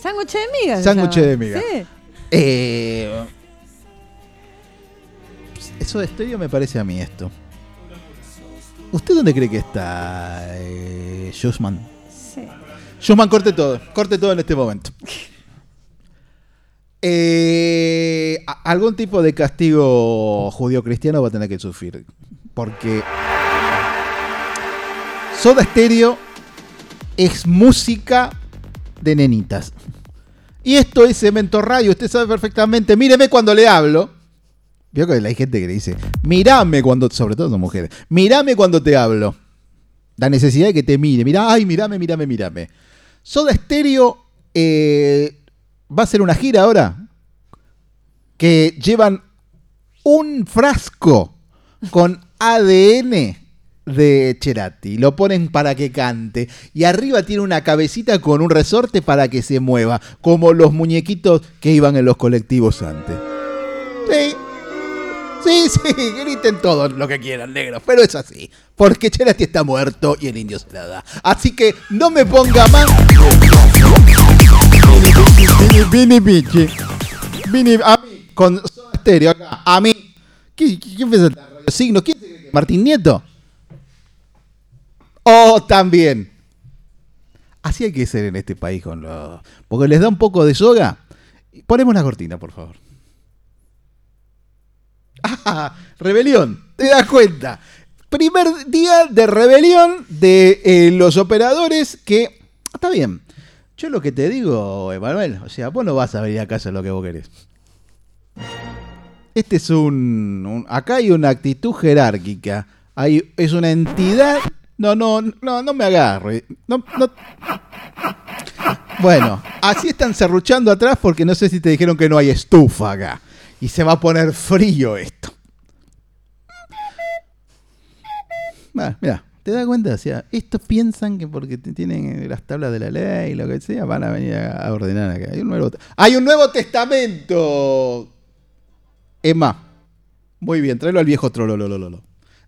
Sándwich de miga. Sándwich de miga. Sí. Eh, eso de estéreo me parece a mí esto. ¿Usted dónde cree que está, eh, Schussman? Sí. Schussman, corte todo. Corte todo en este momento. Eh, algún tipo de castigo judío-cristiano va a tener que sufrir. Porque Soda Stereo es música de nenitas. Y esto es Cemento Radio. Usted sabe perfectamente. Míreme cuando le hablo. Veo que hay gente que le dice, mirame cuando, sobre todo son mujeres, mirame cuando te hablo. La necesidad de que te mire. Mira, ay, mirame, mirame, mirame. Soda Stereo eh, va a hacer una gira ahora. Que llevan un frasco con ADN de Cerati. Lo ponen para que cante. Y arriba tiene una cabecita con un resorte para que se mueva. Como los muñequitos que iban en los colectivos antes. Sí. Sí, sí, griten todo lo que quieran, negros. Pero es así. Porque Cerati está muerto y el indio se la da. Así que no me ponga más. Vini, Vini, Vini, a mí, con Soda Stereo acá, a mí. ¿Qui- qui- ¿Quién fue ese signo? ¿Quién? ¿Martín Nieto? Oh, también. Así hay que ser en este país con los. Porque les da un poco de soga. Ponemos una cortina, por favor. Ah, rebelión, te das cuenta. Primer día de rebelión de eh, los operadores que... Está bien. Yo lo que te digo, Emanuel, o sea, vos no vas a venir a casa lo que vos querés. Este es un, Acá hay una actitud jerárquica. Hay, es una entidad... No, no, no, no me agarre. No, no- Bueno, así están serruchando atrás porque no sé si te dijeron que no hay estufa acá. Y se va a poner frío esto. Mira, ¿te das cuenta? O sea, estos piensan que porque tienen las tablas de la ley y lo que sea, van a venir a a ordenar acá. Hay un nuevo, hay un nuevo testamento. Emma. Muy bien, tráelo al viejo trololololo.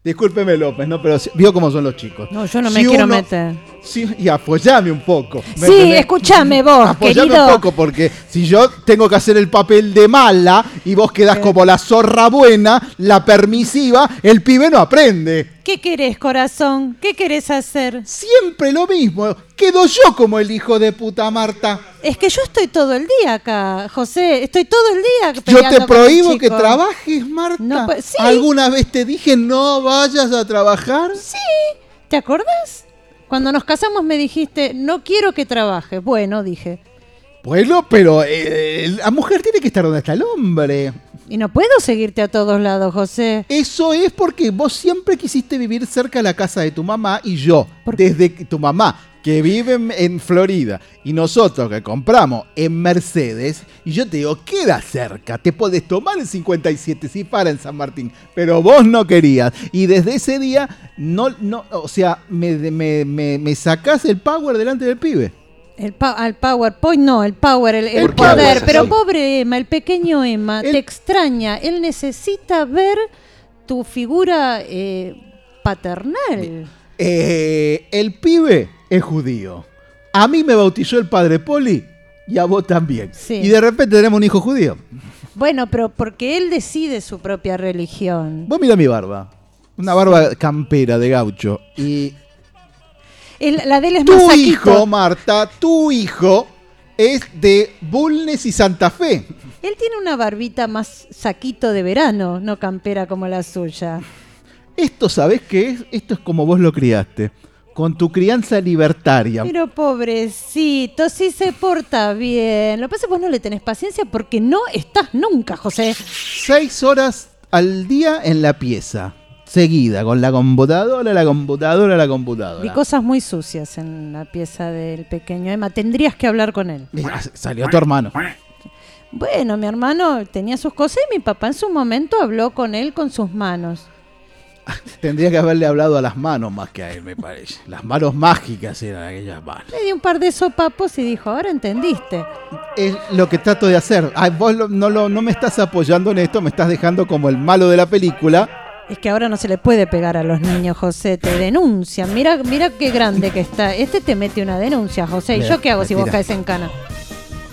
Discúlpeme, López, ¿no? Pero si- vio cómo son los chicos. No, yo no me Si quiero uno- meter. Sí, y apoyame un poco. ¿me Sí, escúchame vos, Apoyame querido. un poco, porque si yo tengo que hacer el papel de mala y vos quedás como la zorra buena, la permisiva, el pibe no aprende. ¿Qué querés, corazón? ¿Qué querés hacer? Siempre lo mismo. Quedo yo como el hijo de puta Marta. Es que yo estoy todo el día acá, José. Estoy todo el día Yo te prohíbo que trabajes, Marta. No, sí. ¿Alguna vez te dije no vayas a trabajar? Sí, ¿te acordás? Cuando nos casamos me dijiste, no quiero que trabajes. Bueno, dije. Bueno, pero eh, la mujer tiene que estar donde está el hombre. Y no puedo seguirte a todos lados, José. Eso es porque vos siempre quisiste vivir cerca de la casa de tu mamá y yo, desde que tu mamá, que vive en, Florida, y nosotros que compramos en Mercedes, y yo te digo, queda cerca, te podés tomar el 57 si para en San Martín, pero vos no querías. Y desde ese día, no, no, o sea, me, me, me, me sacás el power delante del pibe. El pa- al PowerPoint no, el Power, el, el ¿Por qué poder. Pero pobre Emma, el pequeño Emma, te extraña. Él necesita ver tu figura eh, paternal. Eh, el pibe es judío. A mí me bautizó el padre Poli y a vos también. Sí. Y de repente tenemos un hijo judío. Bueno, pero porque él decide su propia religión. Vos mira mi barba. Una barba campera de gaucho. Y El- la de él es tu hijo, Marta, tu hijo es de Bulnes y Santa Fe. Él tiene una barbita más saquito de verano, no campera como la suya. Esto, ¿sabés qué es? Esto es como vos lo criaste. Con tu crianza libertaria. Pero pobrecito, sí se porta bien. Lo que pasa es que vos no le tenés paciencia porque no estás nunca, José. Seis horas al día en la pieza. Seguida, con la computadora, la computadora, la Vi computadora. cosas muy sucias en la pieza del pequeño Emma. Tendrías que hablar con él. Mira, Salió tu hermano. Bueno, mi hermano tenía sus cosas y mi papá en su momento habló con él con sus manos. Tendría que haberle hablado a las manos más que a él, me parece. Las manos mágicas eran aquellas manos. Le dio un par de sopapos y dijo, ahora entendiste. Es lo que trato de hacer. Ay, vos lo- no, lo- no me estás apoyando en esto, me estás dejando como el malo de la película. Es que ahora no se le puede pegar a los niños, José. Te denuncian. Mira, mira qué grande que está. Este te mete una denuncia, José. ¿Y Mira, yo qué hago si vos caes en cana?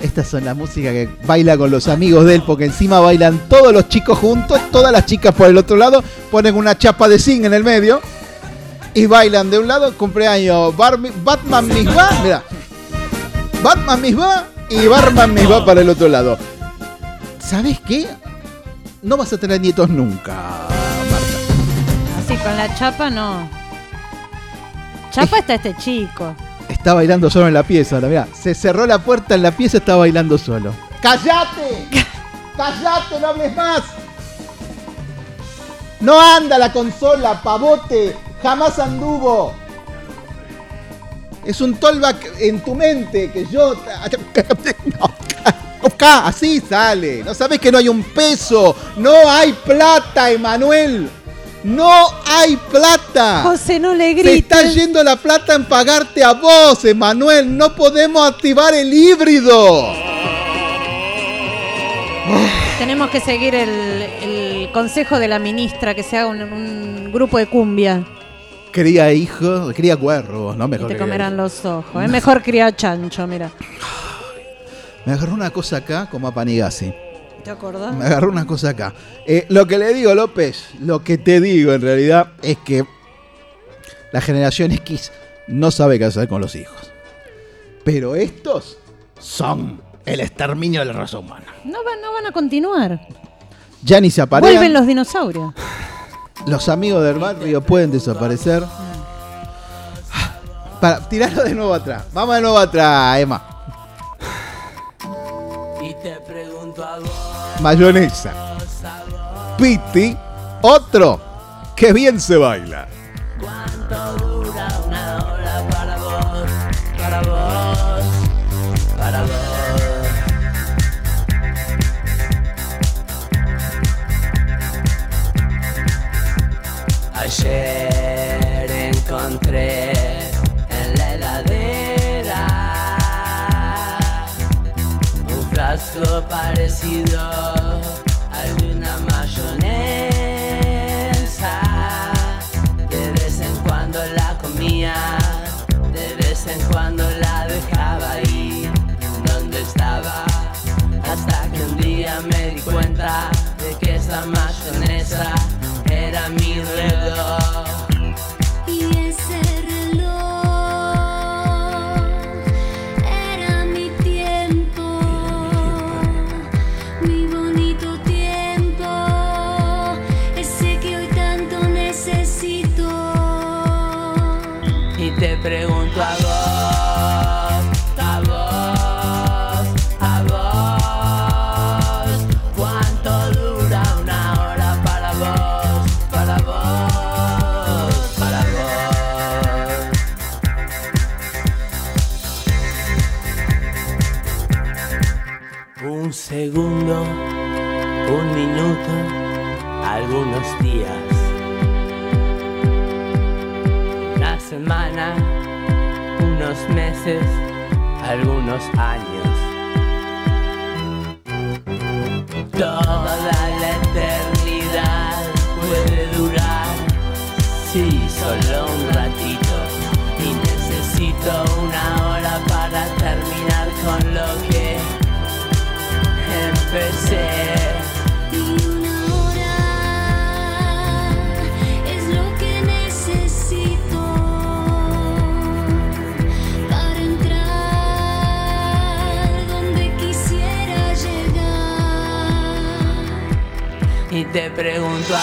Estas son la música que baila con los amigos de él, porque encima bailan todos los chicos juntos, todas las chicas por el otro lado, ponen una chapa de zinc en el medio y bailan de un lado cumpleaños Barmi- Batman Misbah, mira, Batman Misbah y Barman Misbah para el otro lado. ¿Sabes qué? No vas a tener nietos nunca, con la chapa no. Chapa está este chico. Está bailando solo en la pieza, ahora, mira, se cerró la puerta en la pieza, está bailando solo. ¡Cállate! ¡Cállate, no hables más! No anda la consola, pavote. Jamás anduvo. Es un tollback en tu mente que yo. Así sale. No sabes que no hay un peso. No hay plata, Emanuel. No hay plata. José, no le Se está grites. yendo la plata en pagarte a vos, Emanuel. No podemos activar el híbrido. Tenemos que seguir el, el consejo de la ministra, que se haga un, un grupo de cumbia. Cría hijos, cría cuervos, ¿no? Y Mejor te que- comerán los ojos. Es mejor criar chancho, mira. Me agarró una cosa acá como a Panigasi. ¿Te acordás? Me agarró una cosa acá. Eh, lo que le digo, López, lo que te digo en realidad es que la generación X no sabe qué hacer con los hijos. Pero estos son el exterminio de la raza humana. No, van- no van a continuar. Ya ni se aparecen. Vuelven los dinosaurios. Los amigos del barrio pueden desaparecer. Para, tirarlo de nuevo atrás. Vamos de nuevo atrás, Emma. Y te pregunto a vos, Mayonesa. Piti. Otro. Que bien se baila. Alguna mayonesa. De vez en cuando la comía, de vez en cuando la dejaba ahí donde estaba. Hasta que un día me di cuenta de que esa mayonesa era mi reloj. Segundo, un minuto, algunos días. Una semana, unos meses, algunos años. Toda la eternidad puede durar, sí, solo un ratito. Y necesito una hora para terminar con lo que Dinora es lo que necesito para entrar donde quisiera llegar y te pregunto.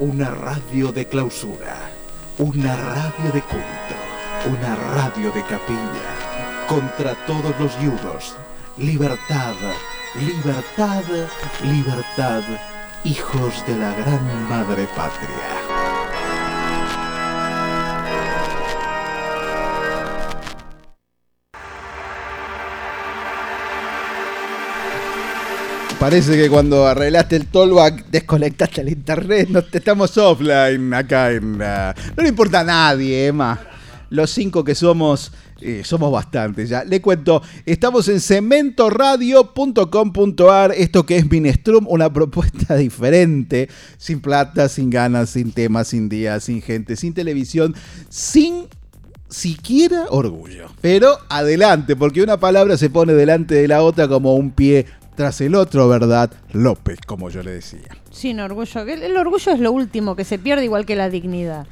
Una radio de clausura, una radio de culto, una radio de capilla. Contra todos los yudos. Libertad, libertad, libertad. Hijos de la gran madre patria. Parece que cuando arreglaste el tollback desconectaste el internet. No estamos offline acá en. ah, no le importa a nadie, Emma. Los cinco que somos, eh, somos bastantes ya. Le cuento, estamos en cementoradio.com.ar. Esto que es Minestrum, una propuesta diferente. Sin plata, sin ganas, sin temas, sin días, sin gente, sin televisión, sin siquiera orgullo. Pero adelante, porque una palabra se pone delante de la otra como un pie tras el otro, ¿verdad? López, como yo le decía. Sin orgullo. El, el orgullo es lo último que se pierde, igual que la dignidad.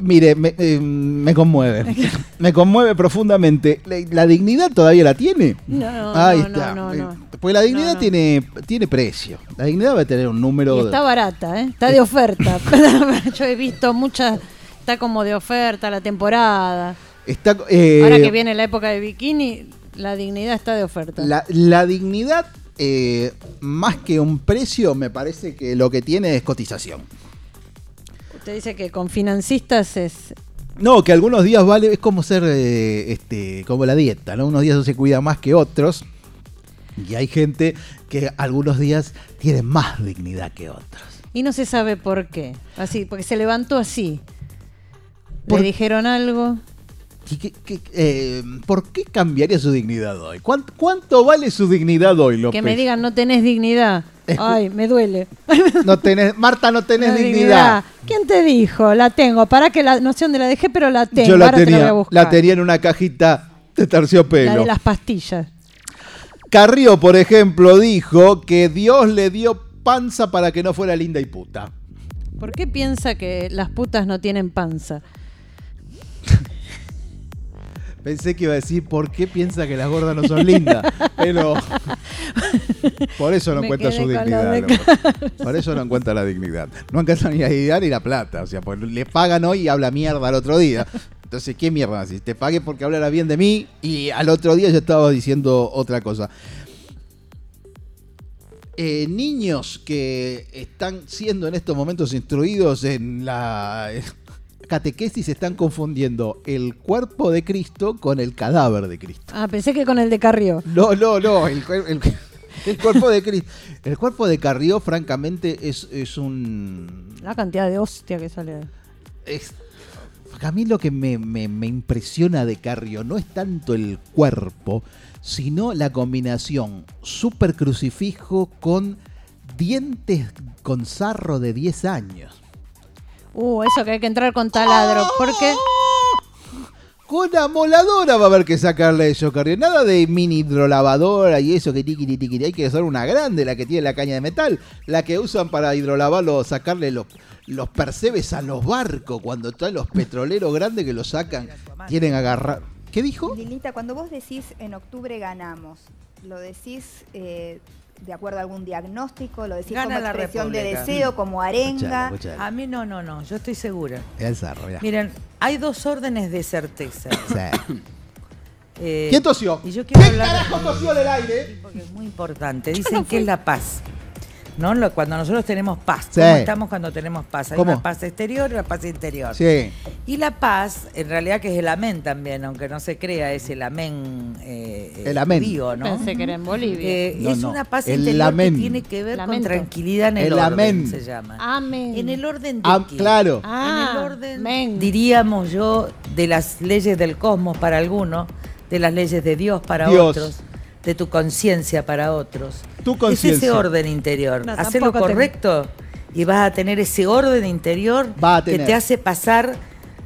Mire, me, eh, me conmueve. me conmueve profundamente. ¿La, dignidad todavía la tiene? No, Ahí no, está. no, no, no. Pues la dignidad Tiene, tiene precio. La dignidad va a tener un número. Y de- está barata, ¿eh? Está de oferta. Yo he visto muchas. Está como de oferta la temporada. está, eh, Ahora que viene la época de bikini, la dignidad está de oferta. La, la dignidad, eh, más que un precio, me parece que lo que tiene es cotización. Usted dice que con financistas es. No, que algunos días vale, es como ser, eh, este, como la dieta, ¿no? Unos días uno se cuida más que otros. Y hay gente que algunos días tiene más dignidad que otros. Y no se sabe por qué. Así, porque se levantó así. Por- Le dijeron algo. ¿Y qué- qué- eh, ¿Por qué cambiaría su dignidad hoy? ¿Cuán- ¿Cuánto, vale su dignidad hoy, López? Que me digan, no tenés dignidad. Ay, me duele. No tenés, Marta, no tenés dignidad. ¿Quién te dijo? La tengo. Para que la no sé dónde la dejé, pero la tengo. Yo la Ahora te la voy tenía, la tenía en una cajita de terciopelo. La de las pastillas. Carrió, por ejemplo, dijo que Dios le dio panza para que no fuera linda y puta. ¿Por qué piensa que las putas no tienen panza? Pensé que iba a decir por qué piensa que las gordas no son lindas, pero por eso no Me quedé su dignidad. Por eso no encuentra la dignidad. No encuentra ni la dignidad ni la plata. O sea, pues le pagan hoy y habla mierda al otro día. Entonces, ¿qué mierda? Si te pagué porque hablara bien de mí y al otro día yo estaba diciendo otra cosa. Eh, niños que están siendo en estos momentos instruidos en la catequesis están confundiendo el cuerpo de Cristo con el cadáver de Cristo. Ah, pensé que con el de Carrió. No, no, no, el, cuer- el- el cuerpo de Cristo. El cuerpo de Carrió, francamente, es, es un... La cantidad de hostia que sale. es- a mí lo que me, me- me impresiona de Carrió no es tanto el cuerpo, sino la combinación super crucifijo con dientes con sarro de 10 años. Uh, eso que hay que entrar con taladro. Porque Con amoladora va a haber que sacarle eso, Carrió. Nada de mini hidrolavadora y eso que tiqui tiqui. Hay que usar una grande, la que tiene la caña de metal. La que usan para hidrolavarlo, sacarle los, los percebes a los barcos. Cuando están los petroleros grandes que los sacan, tienen que agarrar. ¿Qué dijo? Lilita, cuando vos decís en octubre ganamos, ¿lo decís eh, de acuerdo a algún diagnóstico? ¿Lo decís Gana como la expresión de deseo, como arenga? Escuchalo, escuchalo. A mí no, no, no, yo estoy segura. El zarro, mirá. Miren, hay dos órdenes de certeza. Sí. Eh, ¿Quién tosió? Y yo quiero ¿Qué hablar carajo tosió en el aire? porque es muy importante. Dicen que es la paz. ¿No? Lo- Cuando nosotros tenemos paz. Sí. ¿Cómo estamos cuando tenemos paz? Hay ¿Cómo? una paz exterior y una paz interior. Sí. Y la paz, en realidad que es el amén también, aunque no se crea, es el amén eh, El amén. judío, ¿no? Pensé que era en Bolivia. Eh, No, es no. una paz El interior amén. que tiene que ver Lamento. con tranquilidad en el, El orden, amén. se llama. Amén. En el orden de qué? claro. Ah, en el orden, men. diríamos yo, de las leyes del cosmos para algunos, de las leyes de Dios para Dios. otros, de tu conciencia para otros. Tu Es ese orden interior. No, Hacer lo te- correcto y vas a tener ese orden interior Va a que te hace pasar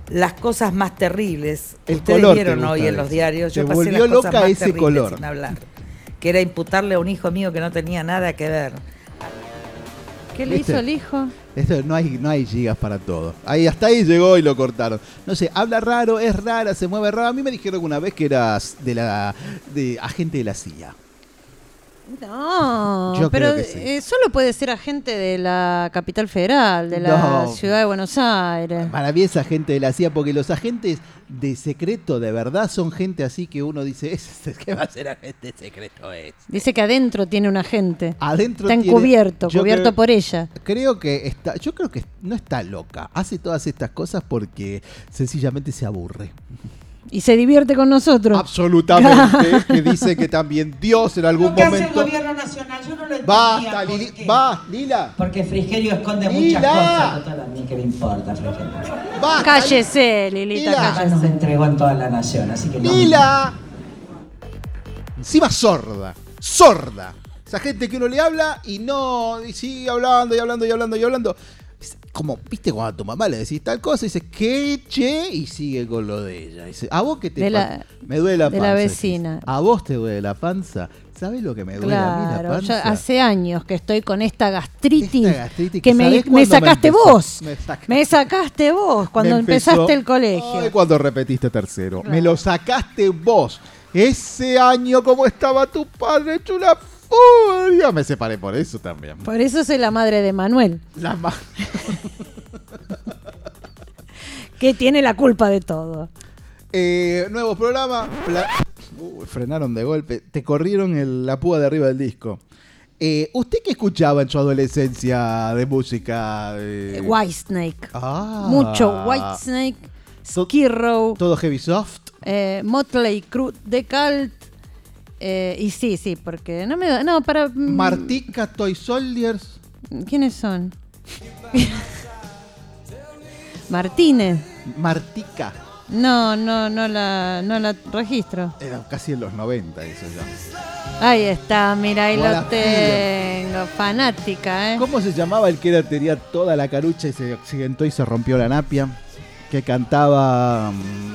las cosas más terribles. El Ustedes color vieron hoy en los diarios, yo Te pasé volvió las cosas loca más ese terribles color. sin hablar. Que era imputarle a un hijo mío que no tenía nada que ver. ¿Qué le ¿Viste? hizo el hijo? Esto, no, hay, no hay gigas para todo. Ahí, hasta ahí llegó y lo cortaron. No sé, habla raro, es rara, se mueve raro. A mí me dijeron alguna vez que eras de la de agente de la CIA. No, Yo pero creo que sí. eh, solo puede ser agente de la capital federal, de la No. ciudad de Buenos Aires. Para mí es agente de la CIA, porque los agentes de secreto de verdad son gente así que uno dice, "Ese- ¿qué va a ser agente secreto es? Dice que adentro tiene un agente. Adentro Está tiene- encubierto, yo cubierto creo- por ella. Creo que está, yo creo que no está loca. Hace todas estas cosas porque sencillamente se aburre. Y se divierte con nosotros. Absolutamente. que dice que también Dios en algún Lo que hace el momento. gobierno nacional, yo no lo entendía. Basta, ¿por Lili, qué? va, Lila. Porque Frigerio esconde Lila. muchas cosas. Total, a mí que le importa, Frigerio. Basta. Cállese, Lilita, Lila. Ya nos cállese. entregó en toda la nación, así que no. Lila. Encima sorda. Sorda. Esa gente que uno le habla y no. Y sigue hablando y hablando y hablando y hablando. Como, viste, cuando a tu mamá le decís tal cosa, dice, ¿qué, che? Y sigue con lo de ella. Dice, ¿a vos qué te De la- pasa? Me duele la de panza. la dice. vecina. ¿A vos te duele la panza? ¿Sabés lo que me duele a mí la panza? yo hace años que estoy con esta gastritis, Esta gastritis que que me, ¿sabés me cuándo me sacaste vos. Me saca- Me sacaste vos cuando empezó- empezaste el colegio. Ay, cuando repetiste tercero. Claro. Me lo sacaste vos. Ese año, como estaba tu padre, hecho una furia. Me separé por eso también. Por eso soy la madre de Manuel, La ma- que tiene la culpa de todo. Eh, nuevo programa. Pla- Uh, frenaron de golpe. Te corrieron el- la púa de arriba del disco. Eh, ¿Usted qué escuchaba en su adolescencia de música? Eh, de- Whitesnake. Ah. Mucho Whitesnake, Skid Row, Todo heavy soft. eh, Motley Crue, Cult. Eh, y sí, sí, porque no me da. No, para. mm, Martica Toy Soldiers. ¿Quiénes son? Martínez. Martica. No, no, no la, no la registro. Era casi en los 90 eso ya. Ahí está, mira, ahí Buena lo tengo. Fanática, ¿eh? ¿Cómo se llamaba el que era, tenía toda la carucha y se accidentó y se rompió la napia? Que cantaba. mm,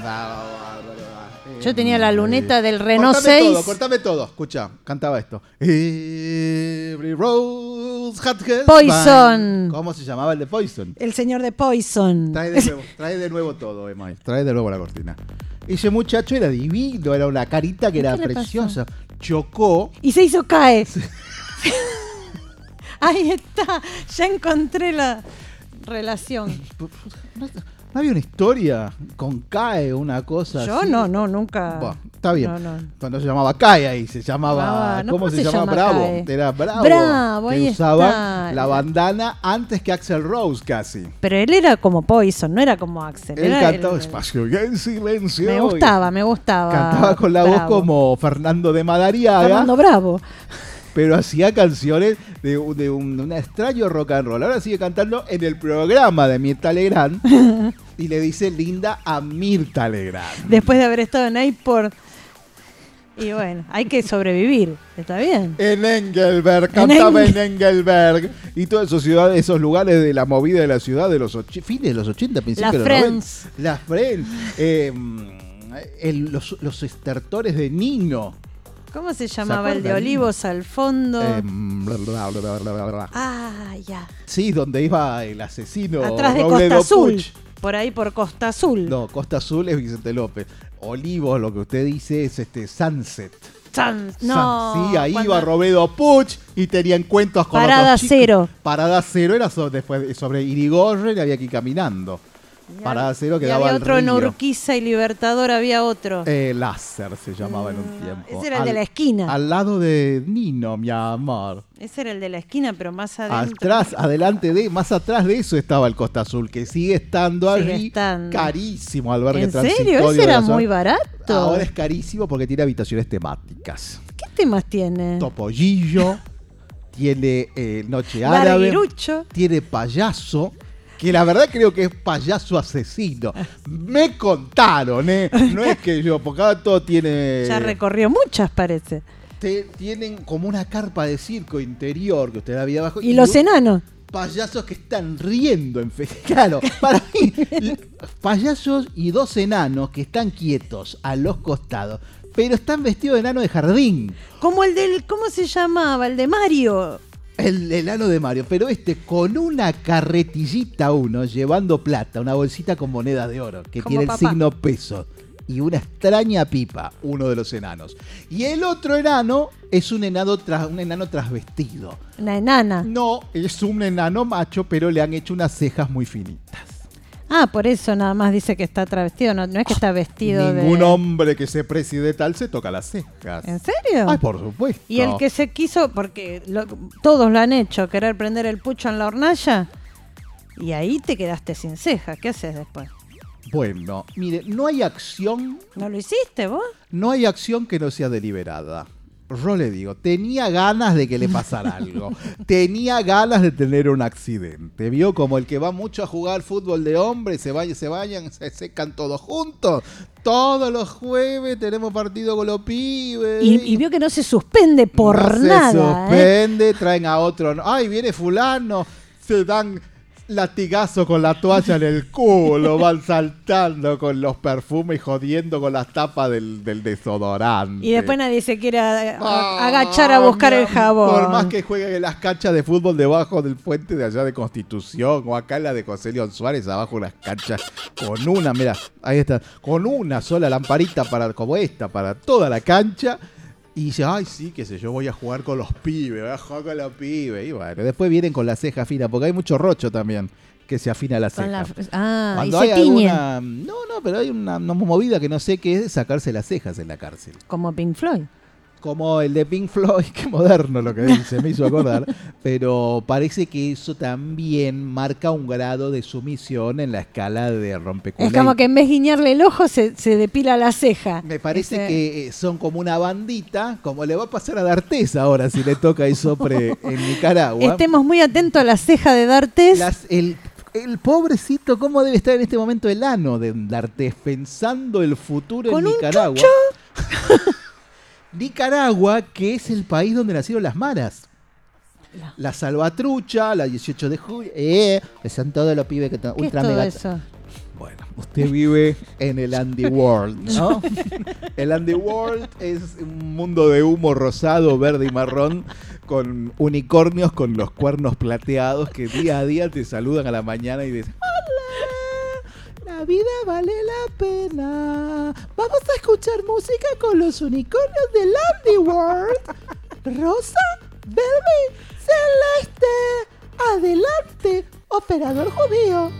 Yo tenía la luneta del eh, Renault cortame 6. todo, cortame todo. Escucha, cantaba esto. Every rose had Poison. vine. ¿Cómo se llamaba el de Poison? El señor de Poison. Trae de nuevo, trae de nuevo todo, Emma. Trae de nuevo la cortina. Ese muchacho era divino, era una carita que era preciosa. Chocó. Y se hizo cae. Ahí está. Ya encontré la relación. ¿No había una historia con Cae, una cosa Yo así? no, no, nunca. Bueno, está bien. No, no. Cuando se llamaba Cae ahí, se llamaba. Llamaba- no, ¿Cómo, ¿cómo se, se llama? llama Bravo. Cae? Era Bravo. Bravo, que ahí usaba está. la bandana antes que Axel Rose casi. Pero él era como Poison, no era como Axel. Él cantaba el- espacio en silencio. Me gustaba, me gustaba. Cantaba con la voz Bravo. como Fernando de Madariaga. Fernando Bravo. Pero hacía canciones de, un- de un, un extraño rock and roll. Ahora sigue cantando en el programa de Mirta Legrand y le dice linda a Mirta Legrand. Después de haber estado en Airport. Y bueno, hay que sobrevivir. ¿Está bien? En Engelberg, cantaba en, Engel- Engelberg y todos esos ciudades, esos lugares de la movida de la ciudad de los och- fines de los 80, principios de los 90. Friends. Las Friends. Eh, el- los, los estertores de Nino. ¿Cómo se llamaba el de? Olivos al fondo? Eh, bla, bla, bla, bla, bla, bla. ah, ya. Sí, donde iba el asesino Atrás de Robledo Costa Azul. Puch. por ahí por Costa Azul. No, Costa Azul es Vicente López. Olivos, lo que usted dice es este Sunset. San- San- no, sí, ahí cuando- iba Robedo Puch y tenían cuentos con Parada otros chicos. cero. Parada cero era so- después sobre Irigorre y había que ir caminando. Parada cero Y quedaba había al otro en río. Urquiza y Libertador, había otro. Eh, láser se llamaba en un tiempo. Mm, ese era el de la esquina. Al lado de Nino, mi amor. Ese era el de la esquina, pero más adentro. Atrás, adelante de, más atrás de eso estaba el Costa Azul, que sigue estando Sigue allí. estando. Carísimo albergue ¿En serio? Ese era muy barato. Ahora es carísimo porque tiene habitaciones temáticas. ¿Qué temas tiene? Topollillo, tiene eh, Noche Árabe, tiene payaso, que la verdad creo que es payaso asesino. Me contaron, ¿eh? No es que yo, porque ahora todo tiene... Ya recorrió muchas, parece. te- tienen como una carpa de circo interior que usted la vio abajo. Y los un- enanos. Payasos que están riendo en fe. Claro, para mí, payasos y dos enanos que están quietos a los costados, pero están vestidos de enano de jardín. Como el del, ¿cómo se llamaba? El de Mario. El enano de Mario, pero este con una carretillita uno, llevando plata, una bolsita con moneda de oro, que Como tiene el signo peso, y una extraña pipa, uno de los enanos. Y el otro enano es un enano, tras, un enano trasvestido. Una enana. No, es un enano macho, pero le han hecho unas cejas muy finitas. Ah, por eso nada más dice que está travestido, no, no es que está vestido Ningún de... hombre que se preside tal se toca las cejas. ¿En serio? Ay, por supuesto. Y el que se quiso, porque lo- todos lo han hecho, querer prender el pucho en la hornalla, y ahí te quedaste sin cejas. ¿Qué haces después? Bueno, mire, no hay acción ¿No lo hiciste vos? No hay acción que no sea deliberada. Yo le digo, tenía ganas de que le pasara algo. tenía ganas de tener un accidente. ¿Vio? Como el que va mucho a jugar fútbol de hombres, se vayan, se vayan, se secan todos juntos. Todos los jueves tenemos partido con los pibes. Y, y vio que no se suspende por No nada. Se ¿eh? suspende, traen a otro. Ay, viene fulano. Se dan latigazo con la toalla en el culo, van saltando con los perfumes y jodiendo con las tapas del, del desodorante. Y después nadie se quiere a- a- agachar a buscar el jabón. Por más que jueguen en las canchas de fútbol debajo del puente de allá de Constitución o acá en la de José León Suárez, abajo las canchas con una, mira, ahí está, con una sola lamparita para como esta, para toda la cancha. Y dice, ay, sí, qué sé yo, voy a jugar con los pibes, voy a jugar con los pibes. Y bueno, después vienen con la ceja fina, porque hay mucho rocho también que se afina la ceja. La- ah, Cuando y hay se tiñe. alguna. No, no, pero hay una, una movida que no sé qué es sacarse las cejas en la cárcel. Como Pink Floyd. Como el de Pink Floyd, qué moderno lo que dice, me hizo acordar. Pero parece que eso también marca un grado de sumisión en la escala de rompeculas. Es como que en vez de guiñarle el ojo, se, se depila la ceja. Me parece Ese- que eh, son como una bandita, como le va a pasar a D'Artés ahora si le toca y sopre en Nicaragua. Estemos muy atentos a la ceja de D'Artés. Las- el, el pobrecito, ¿cómo debe estar en este momento el ano de D'Artés pensando el futuro ¿Con en un Nicaragua? Que es el país donde nacieron las maras. La Salvatrucha, la 18 de julio, eh, que son todos los pibes que están ¿Qué es ultra todo mega. eso? Usted vive en el Andy World, ¿no? el Andy World es un mundo de humo rosado, verde y marrón con unicornios con los cuernos plateados que día a día te saludan a la mañana y dicen, vida vale la pena. Vamos a escuchar música con los unicornios del Andy World. Rosa, verde, celeste. Adelante, operador judío.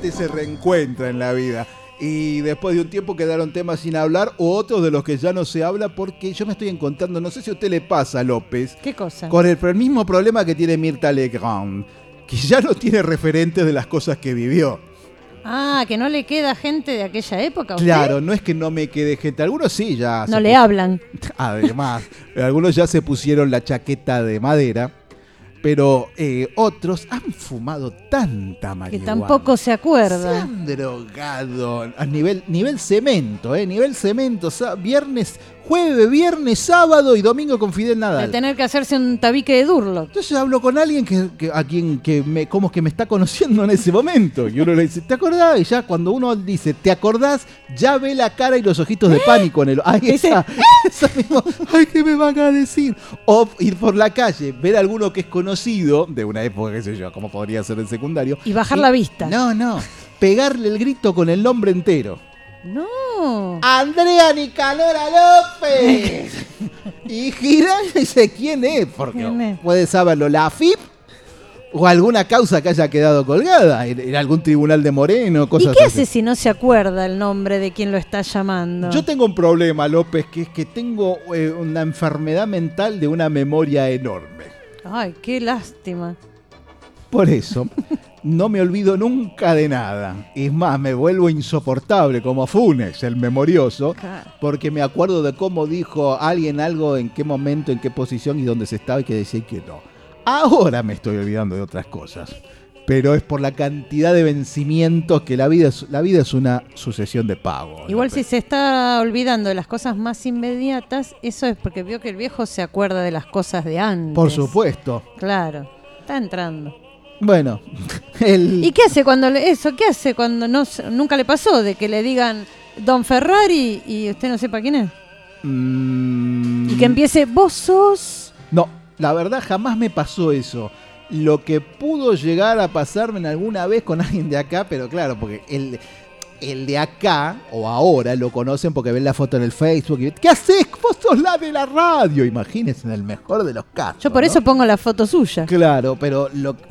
se reencuentra en la vida. Y después de un tiempo quedaron temas sin hablar o otros de los que ya no se habla porque yo me estoy encontrando, no sé si a usted le pasa, López. ¿Qué cosa? Con el, mismo problema que tiene Mirta Legrand, que ya no tiene referentes de las cosas que vivió. Ah, que no le queda gente de aquella época. Claro, no es que no me quede gente. Algunos sí ya. No le hablan. Además, algunos ya se pusieron la chaqueta de madera pero eh, otros han fumado tanta Que marihuana. tampoco se Se acuerda. han drogado a nivel, nivel cemento, ¿eh? Nivel cemento. sa- Viernes, jueves, viernes, sábado y domingo con Fidel De Nadal. tener que hacerse un tabique de Durlock. Entonces hablo con alguien que, que- a quien que me, como que me está conociendo en ese momento. Y uno le dice, ¿te acordás? Y ya cuando uno dice, ¿te acordás? Ya ve la cara y los ojitos de pánico en el. Ahí está. Eso mismo. Ay, ¿qué me van a decir? O ir por la calle, ver a alguno que es conocido, de una época, qué sé yo, como podría ser el secundario. Y bajar la vista. No, no. Pegarle el grito con el nombre entero. No. Andrea Nicanora López. y gira y dice quién es, porque ¿Quién es? puede saberlo la AFIP o alguna causa que haya quedado colgada en, algún tribunal de Moreno, ¿Y cosas qué así. hace si no se acuerda el nombre de quien lo está llamando? Yo tengo un problema, López, que es que tengo eh, una enfermedad mental de una memoria enorme. Ay, qué lástima. Por eso, no me olvido nunca de nada. Es más, me vuelvo insoportable como Funes, el memorioso, porque me acuerdo de cómo dijo alguien algo, en qué momento, en qué posición y dónde se estaba y que decía que no. Ahora me estoy olvidando de otras cosas. Pero es por la cantidad de vencimientos que la vida es, la vida es una sucesión de pagos. Igual si se está olvidando de las cosas más inmediatas, eso es porque vio que el viejo se acuerda de las cosas de antes. Por supuesto. Claro, está entrando. Bueno, el... ¿Y qué hace cuando le, eso? ¿Qué hace cuando no nunca le pasó de que le digan Don Ferrari y usted no sepa quién es? Mm, Y que empiece vos sos No, la verdad jamás me pasó eso. Lo que pudo llegar a pasarme en alguna vez con alguien de acá, pero claro, porque el, el de acá o ahora lo conocen porque ven la foto en el Facebook y ¿qué haces? Vos sos la de la radio. Imagínense en el mejor de los casos. Yo por ¿no? eso pongo la foto suya. Claro, pero lo...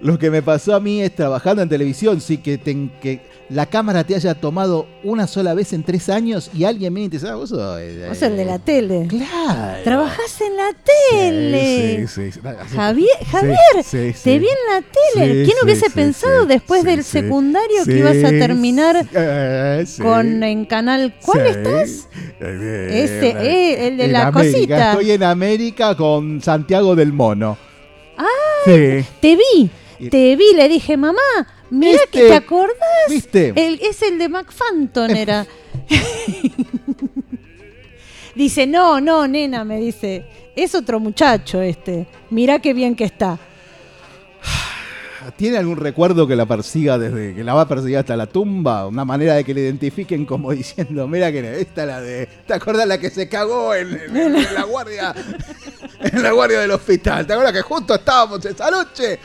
lo que me pasó a mí es trabajando en televisión, sí que, ten- que la cámara te haya tomado una sola vez en tres años y alguien te dice, "Ah, vos sos... eh, Vos el de la tele. Claro. Trabajás en la tele. Sí, sí, sí. Javier, Javier, te vi en la tele. ¿Quién hubiese pensado después del secundario que ibas a terminar Eh, con en canal? ¿Cuál estás? Eh, Ese, eh, el de en la América. cosita. Estoy en América con Santiago del Mono. Ah, te vi, te vi, le dije, mamá, mira que te acordás. ¿Viste? El- es el de McFanton, era. dice, no, no, nena, me dice, es otro muchacho este. Mirá qué bien que está. ¿Tiene algún recuerdo que la persiga desde que la va a perseguir hasta la tumba? Una manera de que le identifiquen como diciendo, mira que esta es la de. ¿Te acuerdas la que se cagó en, en- en la guardia? En la guardia del hospital. ¿Te acuerdas que justo estábamos esa noche?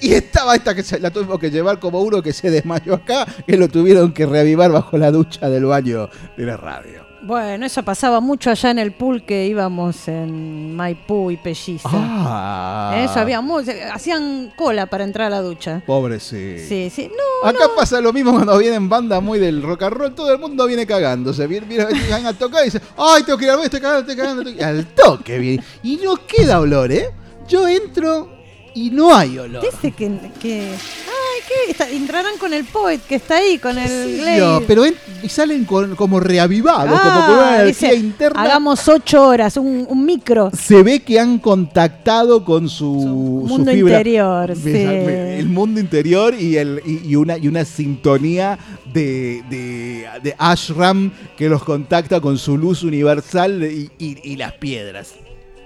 Y estaba esta que se, la tuvimos que llevar como uno que se desmayó acá, que lo tuvieron que reavivar bajo la ducha del baño de la radio. Bueno, eso pasaba mucho allá en el pool que íbamos en Maipú y Pelliza. Ah. Eso había mu- hacían cola para entrar a la ducha. Pobre sí. Sí, sí. No, Acá pasa lo mismo cuando vienen bandas muy del rock and roll, todo el mundo viene cagándose. Viene, viene, vienen a tocar y dice, ay, tengo que ir al baño, estoy cagando, estoy cagando. estoy-". Y al toque viene. Y no queda olor, ¿eh? Yo entro y no hay olor. Dice que, que ay, ¿qué? Está- entrarán con el poet que está ahí, con el pero en- y salen con- como reavivados, como con una Ah, energía dice, interna. hagamos ocho horas, un, un micro. Se ve que han contactado con su, su mundo fibra- interior, sí. El mundo interior y, el, y, y una, y una sintonía de, de, de ashram que los contacta con su luz universal y, y- y las piedras.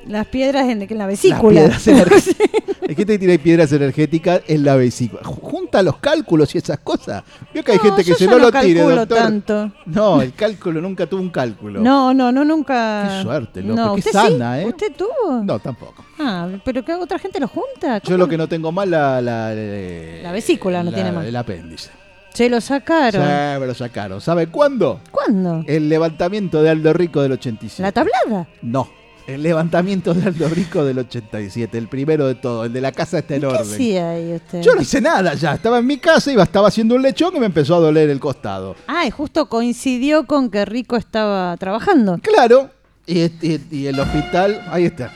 Las piedras en, en la Las vesícula. piedras energéticas. Es que te tiene piedras energéticas en la vesícula. Junta los cálculos y esas cosas. Veo que hay No, gente que ya no no lo tire, doctor. tanto. No, el cálculo nunca tuvo un cálculo. No, no, no, nunca. Qué suerte, López, No, qué ¿usted sana, sí? ¿eh? ¿Usted tuvo? No, tampoco. Ah, pero que otra gente lo junta. Yo lo que no tengo mal la... La, La vesícula no la- tiene mal. El apéndice. Se lo sacaron. Sí, me lo sacaron. ¿Sabe cuándo? ¿Cuándo? El levantamiento de Aldo Rico del 87. ¿La tablada? No. El levantamiento de Aldo Rico del 87, el primero de todo, el de la casa está en ¿Qué orden. hacía ahí usted? Yo no hice nada ya, estaba en mi casa, iba, estaba haciendo un lechón y me empezó a doler el costado. Ah, y justo coincidió con que Rico estaba trabajando. Claro. Y, y- y el hospital, ahí está.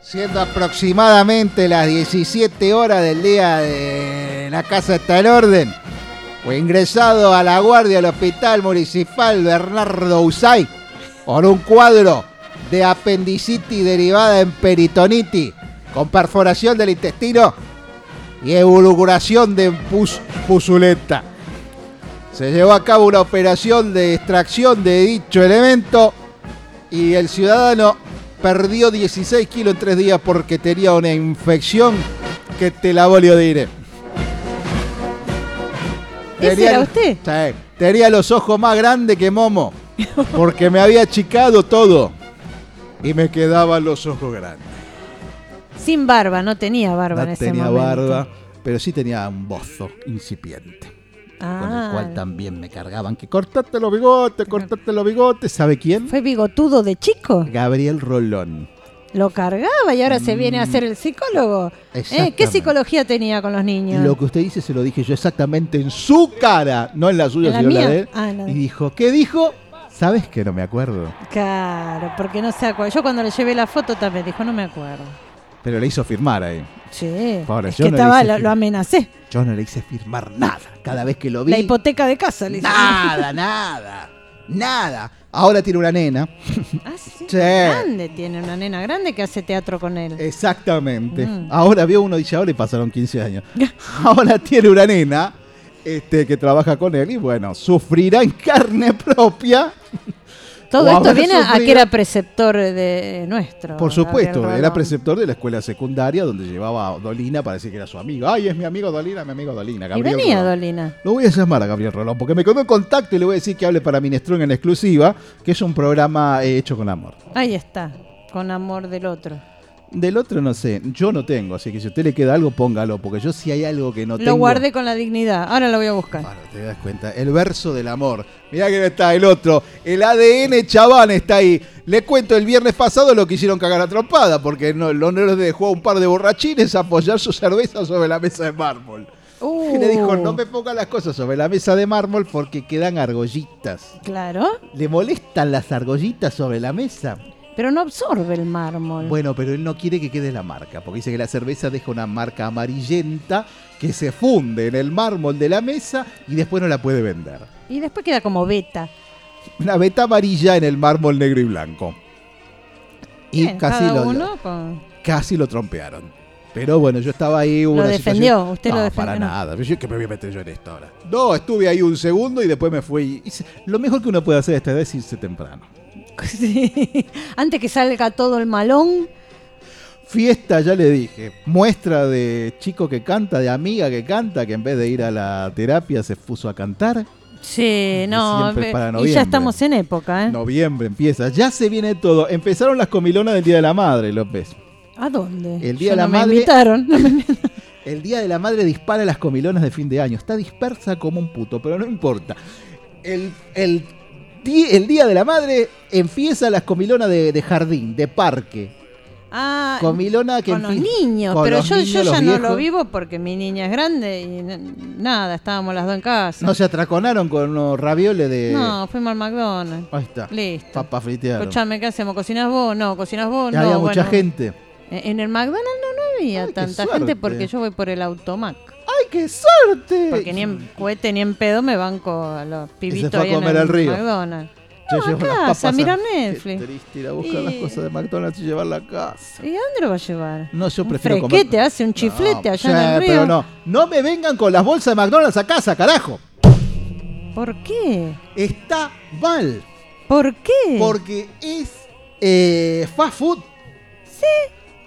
Siendo aproximadamente las 17 horas del día de la casa está en orden. Fue ingresado a la guardia del hospital municipal Bernardo Usay por un cuadro de apendicitis derivada en peritonitis con perforación del intestino y evolucuración de pus pusulenta. Se llevó a cabo una operación de extracción de dicho elemento y el ciudadano perdió 16 kilos en tres días porque tenía una infección que te la volvió a dire. ¿Ese era usted? Sí, tenía los ojos más grandes que Momo porque me había achicado todo y me quedaban los ojos grandes. Sin barba, no tenía barba en No ese tenía momento. barba, pero sí tenía un bozo incipiente. Con el Ah, cual también me cargaban que cortate los bigotes, cortate los bigotes. ¿Sabe quién? ¿Fue bigotudo de chico? Gabriel Rolón. Lo cargaba y ahora se viene a ser el psicólogo. ¿Eh? ¿Qué psicología tenía con los niños? Lo que usted dice se lo dije yo exactamente en su cara, no en la suya, ¿En la sino en la mía? de él. Ah, la de- Y dijo, ¿qué dijo? ¿Sabes que no me acuerdo? Claro, porque no se acuerda. Yo cuando le llevé la foto también dijo, no me acuerdo. Pero le hizo firmar ahí. Sí. Pobre, es yo que no le estaba, hice lo, lo amenacé. Yo no le hice firmar nada. Cada vez que lo vi. La hipoteca de casa le hice. Nada, nada. Nada. Ahora tiene una nena. Ah, sí. Sí. Grande, tiene una nena grande que hace teatro con él. Exactamente. Mm. Ahora vio uno dice, ahora le pasaron 15 años. ahora tiene una nena este, que trabaja con él y bueno, sufrirá en carne propia. Todo esto viene a que era preceptor de nuestro. Por supuesto, era preceptor de la escuela secundaria donde llevaba a Dolina para decir que era su amigo. Ay, es mi amigo Dolina, mi amigo Dolina. Y Gabriel venía Rolón. Dolina. Lo voy a llamar a Gabriel Rolón porque me quedó en contacto y le voy a decir que hable para Minestrón en exclusiva, que es un programa eh, hecho con amor. Ahí está, con amor del otro. Del otro no sé, yo no tengo, así que si a usted le queda algo, póngalo, porque yo si hay algo que no Lo tengo. guardé con la dignidad. Ahora lo voy a buscar. Te das cuenta, el verso del amor. Mirá que no está el otro. El ADN chabán está ahí. Le cuento, el viernes pasado lo quisieron cagar a trompada, porque no, no les dejó a un par de borrachines apoyar su cerveza sobre la mesa de mármol. Uh. Y le dijo, no me pongan las cosas sobre la mesa de mármol porque quedan argollitas. Claro, ¿Le molestan las argollitas sobre la mesa? Pero no absorbe el mármol. Bueno, pero él no quiere que quede la marca, porque dice que la cerveza deja una marca amarillenta que se funde en el mármol de la mesa y después no la puede vender. Y después queda como beta. Una veta amarilla en el mármol negro y blanco. Y Bien, casi cada lo, uno con- casi lo trompearon. Pero bueno, yo estaba ahí. hubo Lo una defendió, situación- usted lo no, defendió, para no. nada. Yo que me voy a meter yo en esto ahora. No, estuve ahí un segundo y después me fui. Lo mejor que uno puede hacer esta edad es irse temprano. Sí. Antes que salga todo el malón. Fiesta, ya le dije. Muestra de chico que canta, de amiga que canta, que en vez de ir a la terapia se puso a cantar. Sí, no. y ya estamos en época, ¿eh? Noviembre empieza. Ya se viene todo. Empezaron las comilonas del Día de la Madre, López. ¿A dónde? El Día Yo de la no me Madre- invitaron. no me- El Día de la Madre dispara las comilonas de fin de año. Está dispersa como un puto, pero no importa. El, el, el Día de la Madre empieza las comilonas de, de jardín, de parque. Ah, Comilona que con los niños, con pero los yo, niños, yo los ya no lo vivo porque mi niña es grande y nada, estábamos las dos en casa. No se atraconaron con unos ravioles de. No, fuimos al McDonald's. Ahí está. Listo. Papa fritearon. Escuchame, ¿qué hacemos? ¿Cocinas vos? No, ¿cocinas vos? No, Había mucha bueno. gente. En en el McDonald's no, no había tanta gente porque yo voy por el automac. ¡Ay, qué suerte! Porque ni en cohete ni en pedo me banco a los pibitos fue a comer al río. McDonald's. Yo No, llevo a las casa, papas a mirar Qué Netflix. triste ir a buscar Y- las cosas de McDonald's y llevarla a casa. ¿Y a dónde lo va a llevar? No, yo Un prefiero comer- fresquete, hace un chiflete No, allá en el río. Pero no, no me vengan con las bolsas de McDonald's a casa, carajo. ¿Por qué? Está mal. ¿Por qué? Porque es eh, fast food. Sí.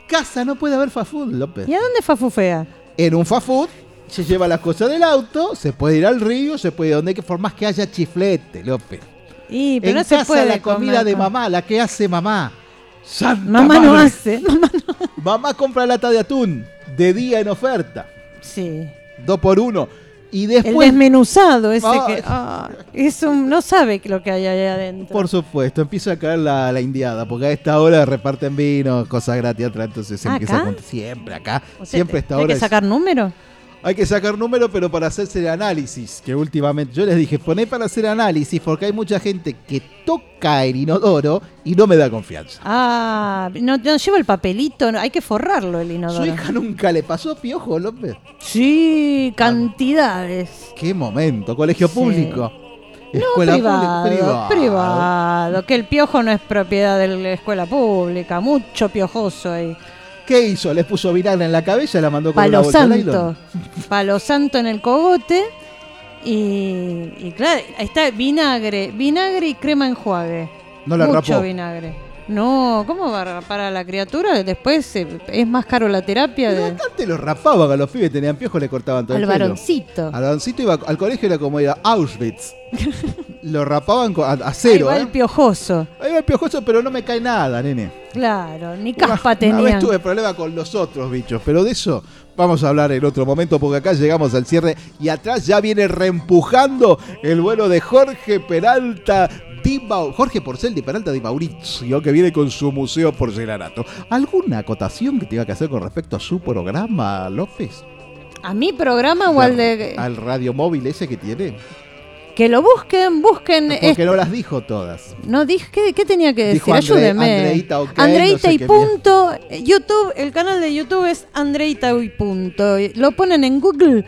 Casa no puede haber fast food, López. ¿Y a dónde fafufea? En un fast food se lleva las cosas del auto, se puede ir al río, se puede ir donde que por más que haya chiflete, López. Y, pero en no se casa puede la comida comer de mamá, la que hace mamá. Santa Mamá no hace. Mamá compra lata de atún de día en oferta. Sí. Dos por uno. Y El después. desmenuzado ese que ah, es un, no sabe lo que hay ahí adentro. Por supuesto, empieza a caer la, la indiada, porque a esta hora reparten vino, cosas gratis atrás, entonces se ¿Acá? empieza a. Siempre acá, O sea, siempre a esta ¿Hay hora. que es- sacar número? Hay que sacar número, pero para hacerse el análisis, que últimamente yo les dije, poné para hacer análisis, porque hay mucha gente que toca el inodoro y no me da confianza. Ah, no, no llevo el papelito, no, hay que forrarlo el Su inodoro. hija nunca le pasó piojo, López. Sí, cantidades. Qué momento, colegio Sí. público. Escuela privado, pública, privado, Que el piojo no es propiedad de la escuela pública. Mucho piojoso ahí. ¿Qué hizo? Les puso vinagre en la cabeza y la mandó con una Palo bolsa de santo. nylon. Palo santo en el cogote. Y, y claro, ahí está vinagre. Vinagre y crema enjuague. No la Mucho rapó. vinagre. No, ¿cómo va a rapar a la criatura? Después eh, es más caro la terapia de, Antes los rapaban a los pibes, tenían piojos, le cortaban todo al el pelo. varoncito. Al varoncito iba al colegio era como ir a Auschwitz. lo rapaban a, a Ahí cero, va ¿eh? el piojoso. Ahí va el piojoso, pero no me cae nada, nene. Claro, ni caspa Una vez tenían. tuve problema con los otros bichos, pero de eso vamos a hablar en otro momento porque acá llegamos al cierre y atrás ya viene reempujando el vuelo de Jorge Peralta. Di Jorge Porcel de Peralta de Mauricio, que viene con su museo porcelanato. ¿Alguna acotación que tenga que hacer con respecto a su programa, López? ¿A mi programa o al de.? Al radio móvil ese que tiene. Que lo busquen, busquen. Porque es- no las dijo todas. No dije, ¿qué, qué tenía que decir? Dijo Ayúdeme. Andreita, ok, Andreita no sé y punto. YouTube, el canal de YouTube es Andreita y punto. Lo ponen en Google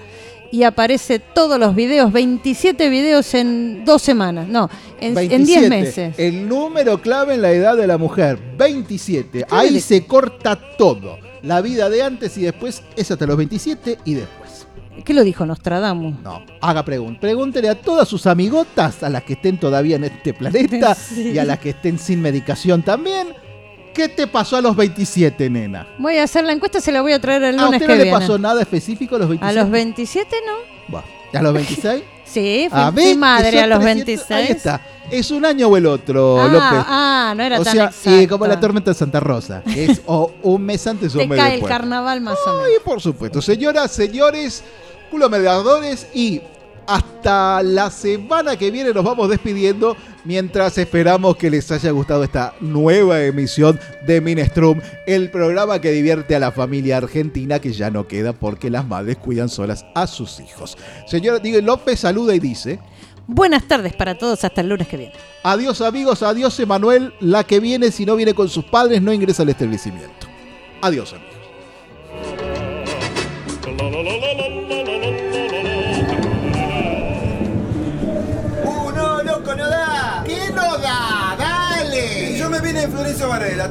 y aparece todos los videos, 27 videos en dos semanas. No, en, en 10 27. meses. El número clave en la edad de la mujer, 27. Ahí se corta todo. La vida de antes y después es hasta los 27 y después. ¿Qué lo dijo Nostradamus? No, haga preguntas. Pregúntele a todas sus amigotas, a las que estén todavía en este planeta Sí. y a las que estén sin medicación también. ¿Qué te pasó a los 27, nena? Voy a hacer la encuesta, se la voy a traer el ¿A lunes usted que no le viene. pasó nada específico a los 27? A los 27 no. Bueno, ¿A los 26? Sí, fui, A fui ver, madre a los 300 26. Ahí está. ¿Es un año o el otro, Ah, López? ah, no era o tan sea, exacto. eh, como la tormenta de Santa Rosa, que es o un mes antes o un mes cae el después. carnaval más o menos. Ay, por supuesto. Señoras, señores, culo mediadores y hasta la semana que viene nos vamos despidiendo mientras esperamos que les haya gustado esta nueva emisión de Minestrum, el programa que divierte a la familia argentina que ya no queda porque las madres cuidan solas a sus hijos. Señora, digo, López saluda y dice... Buenas tardes para todos, hasta el lunes que viene. Adiós amigos, adiós Emanuel. La que viene, si no viene con sus padres, no ingresa al establecimiento. Adiós amigos. Florencio Varela.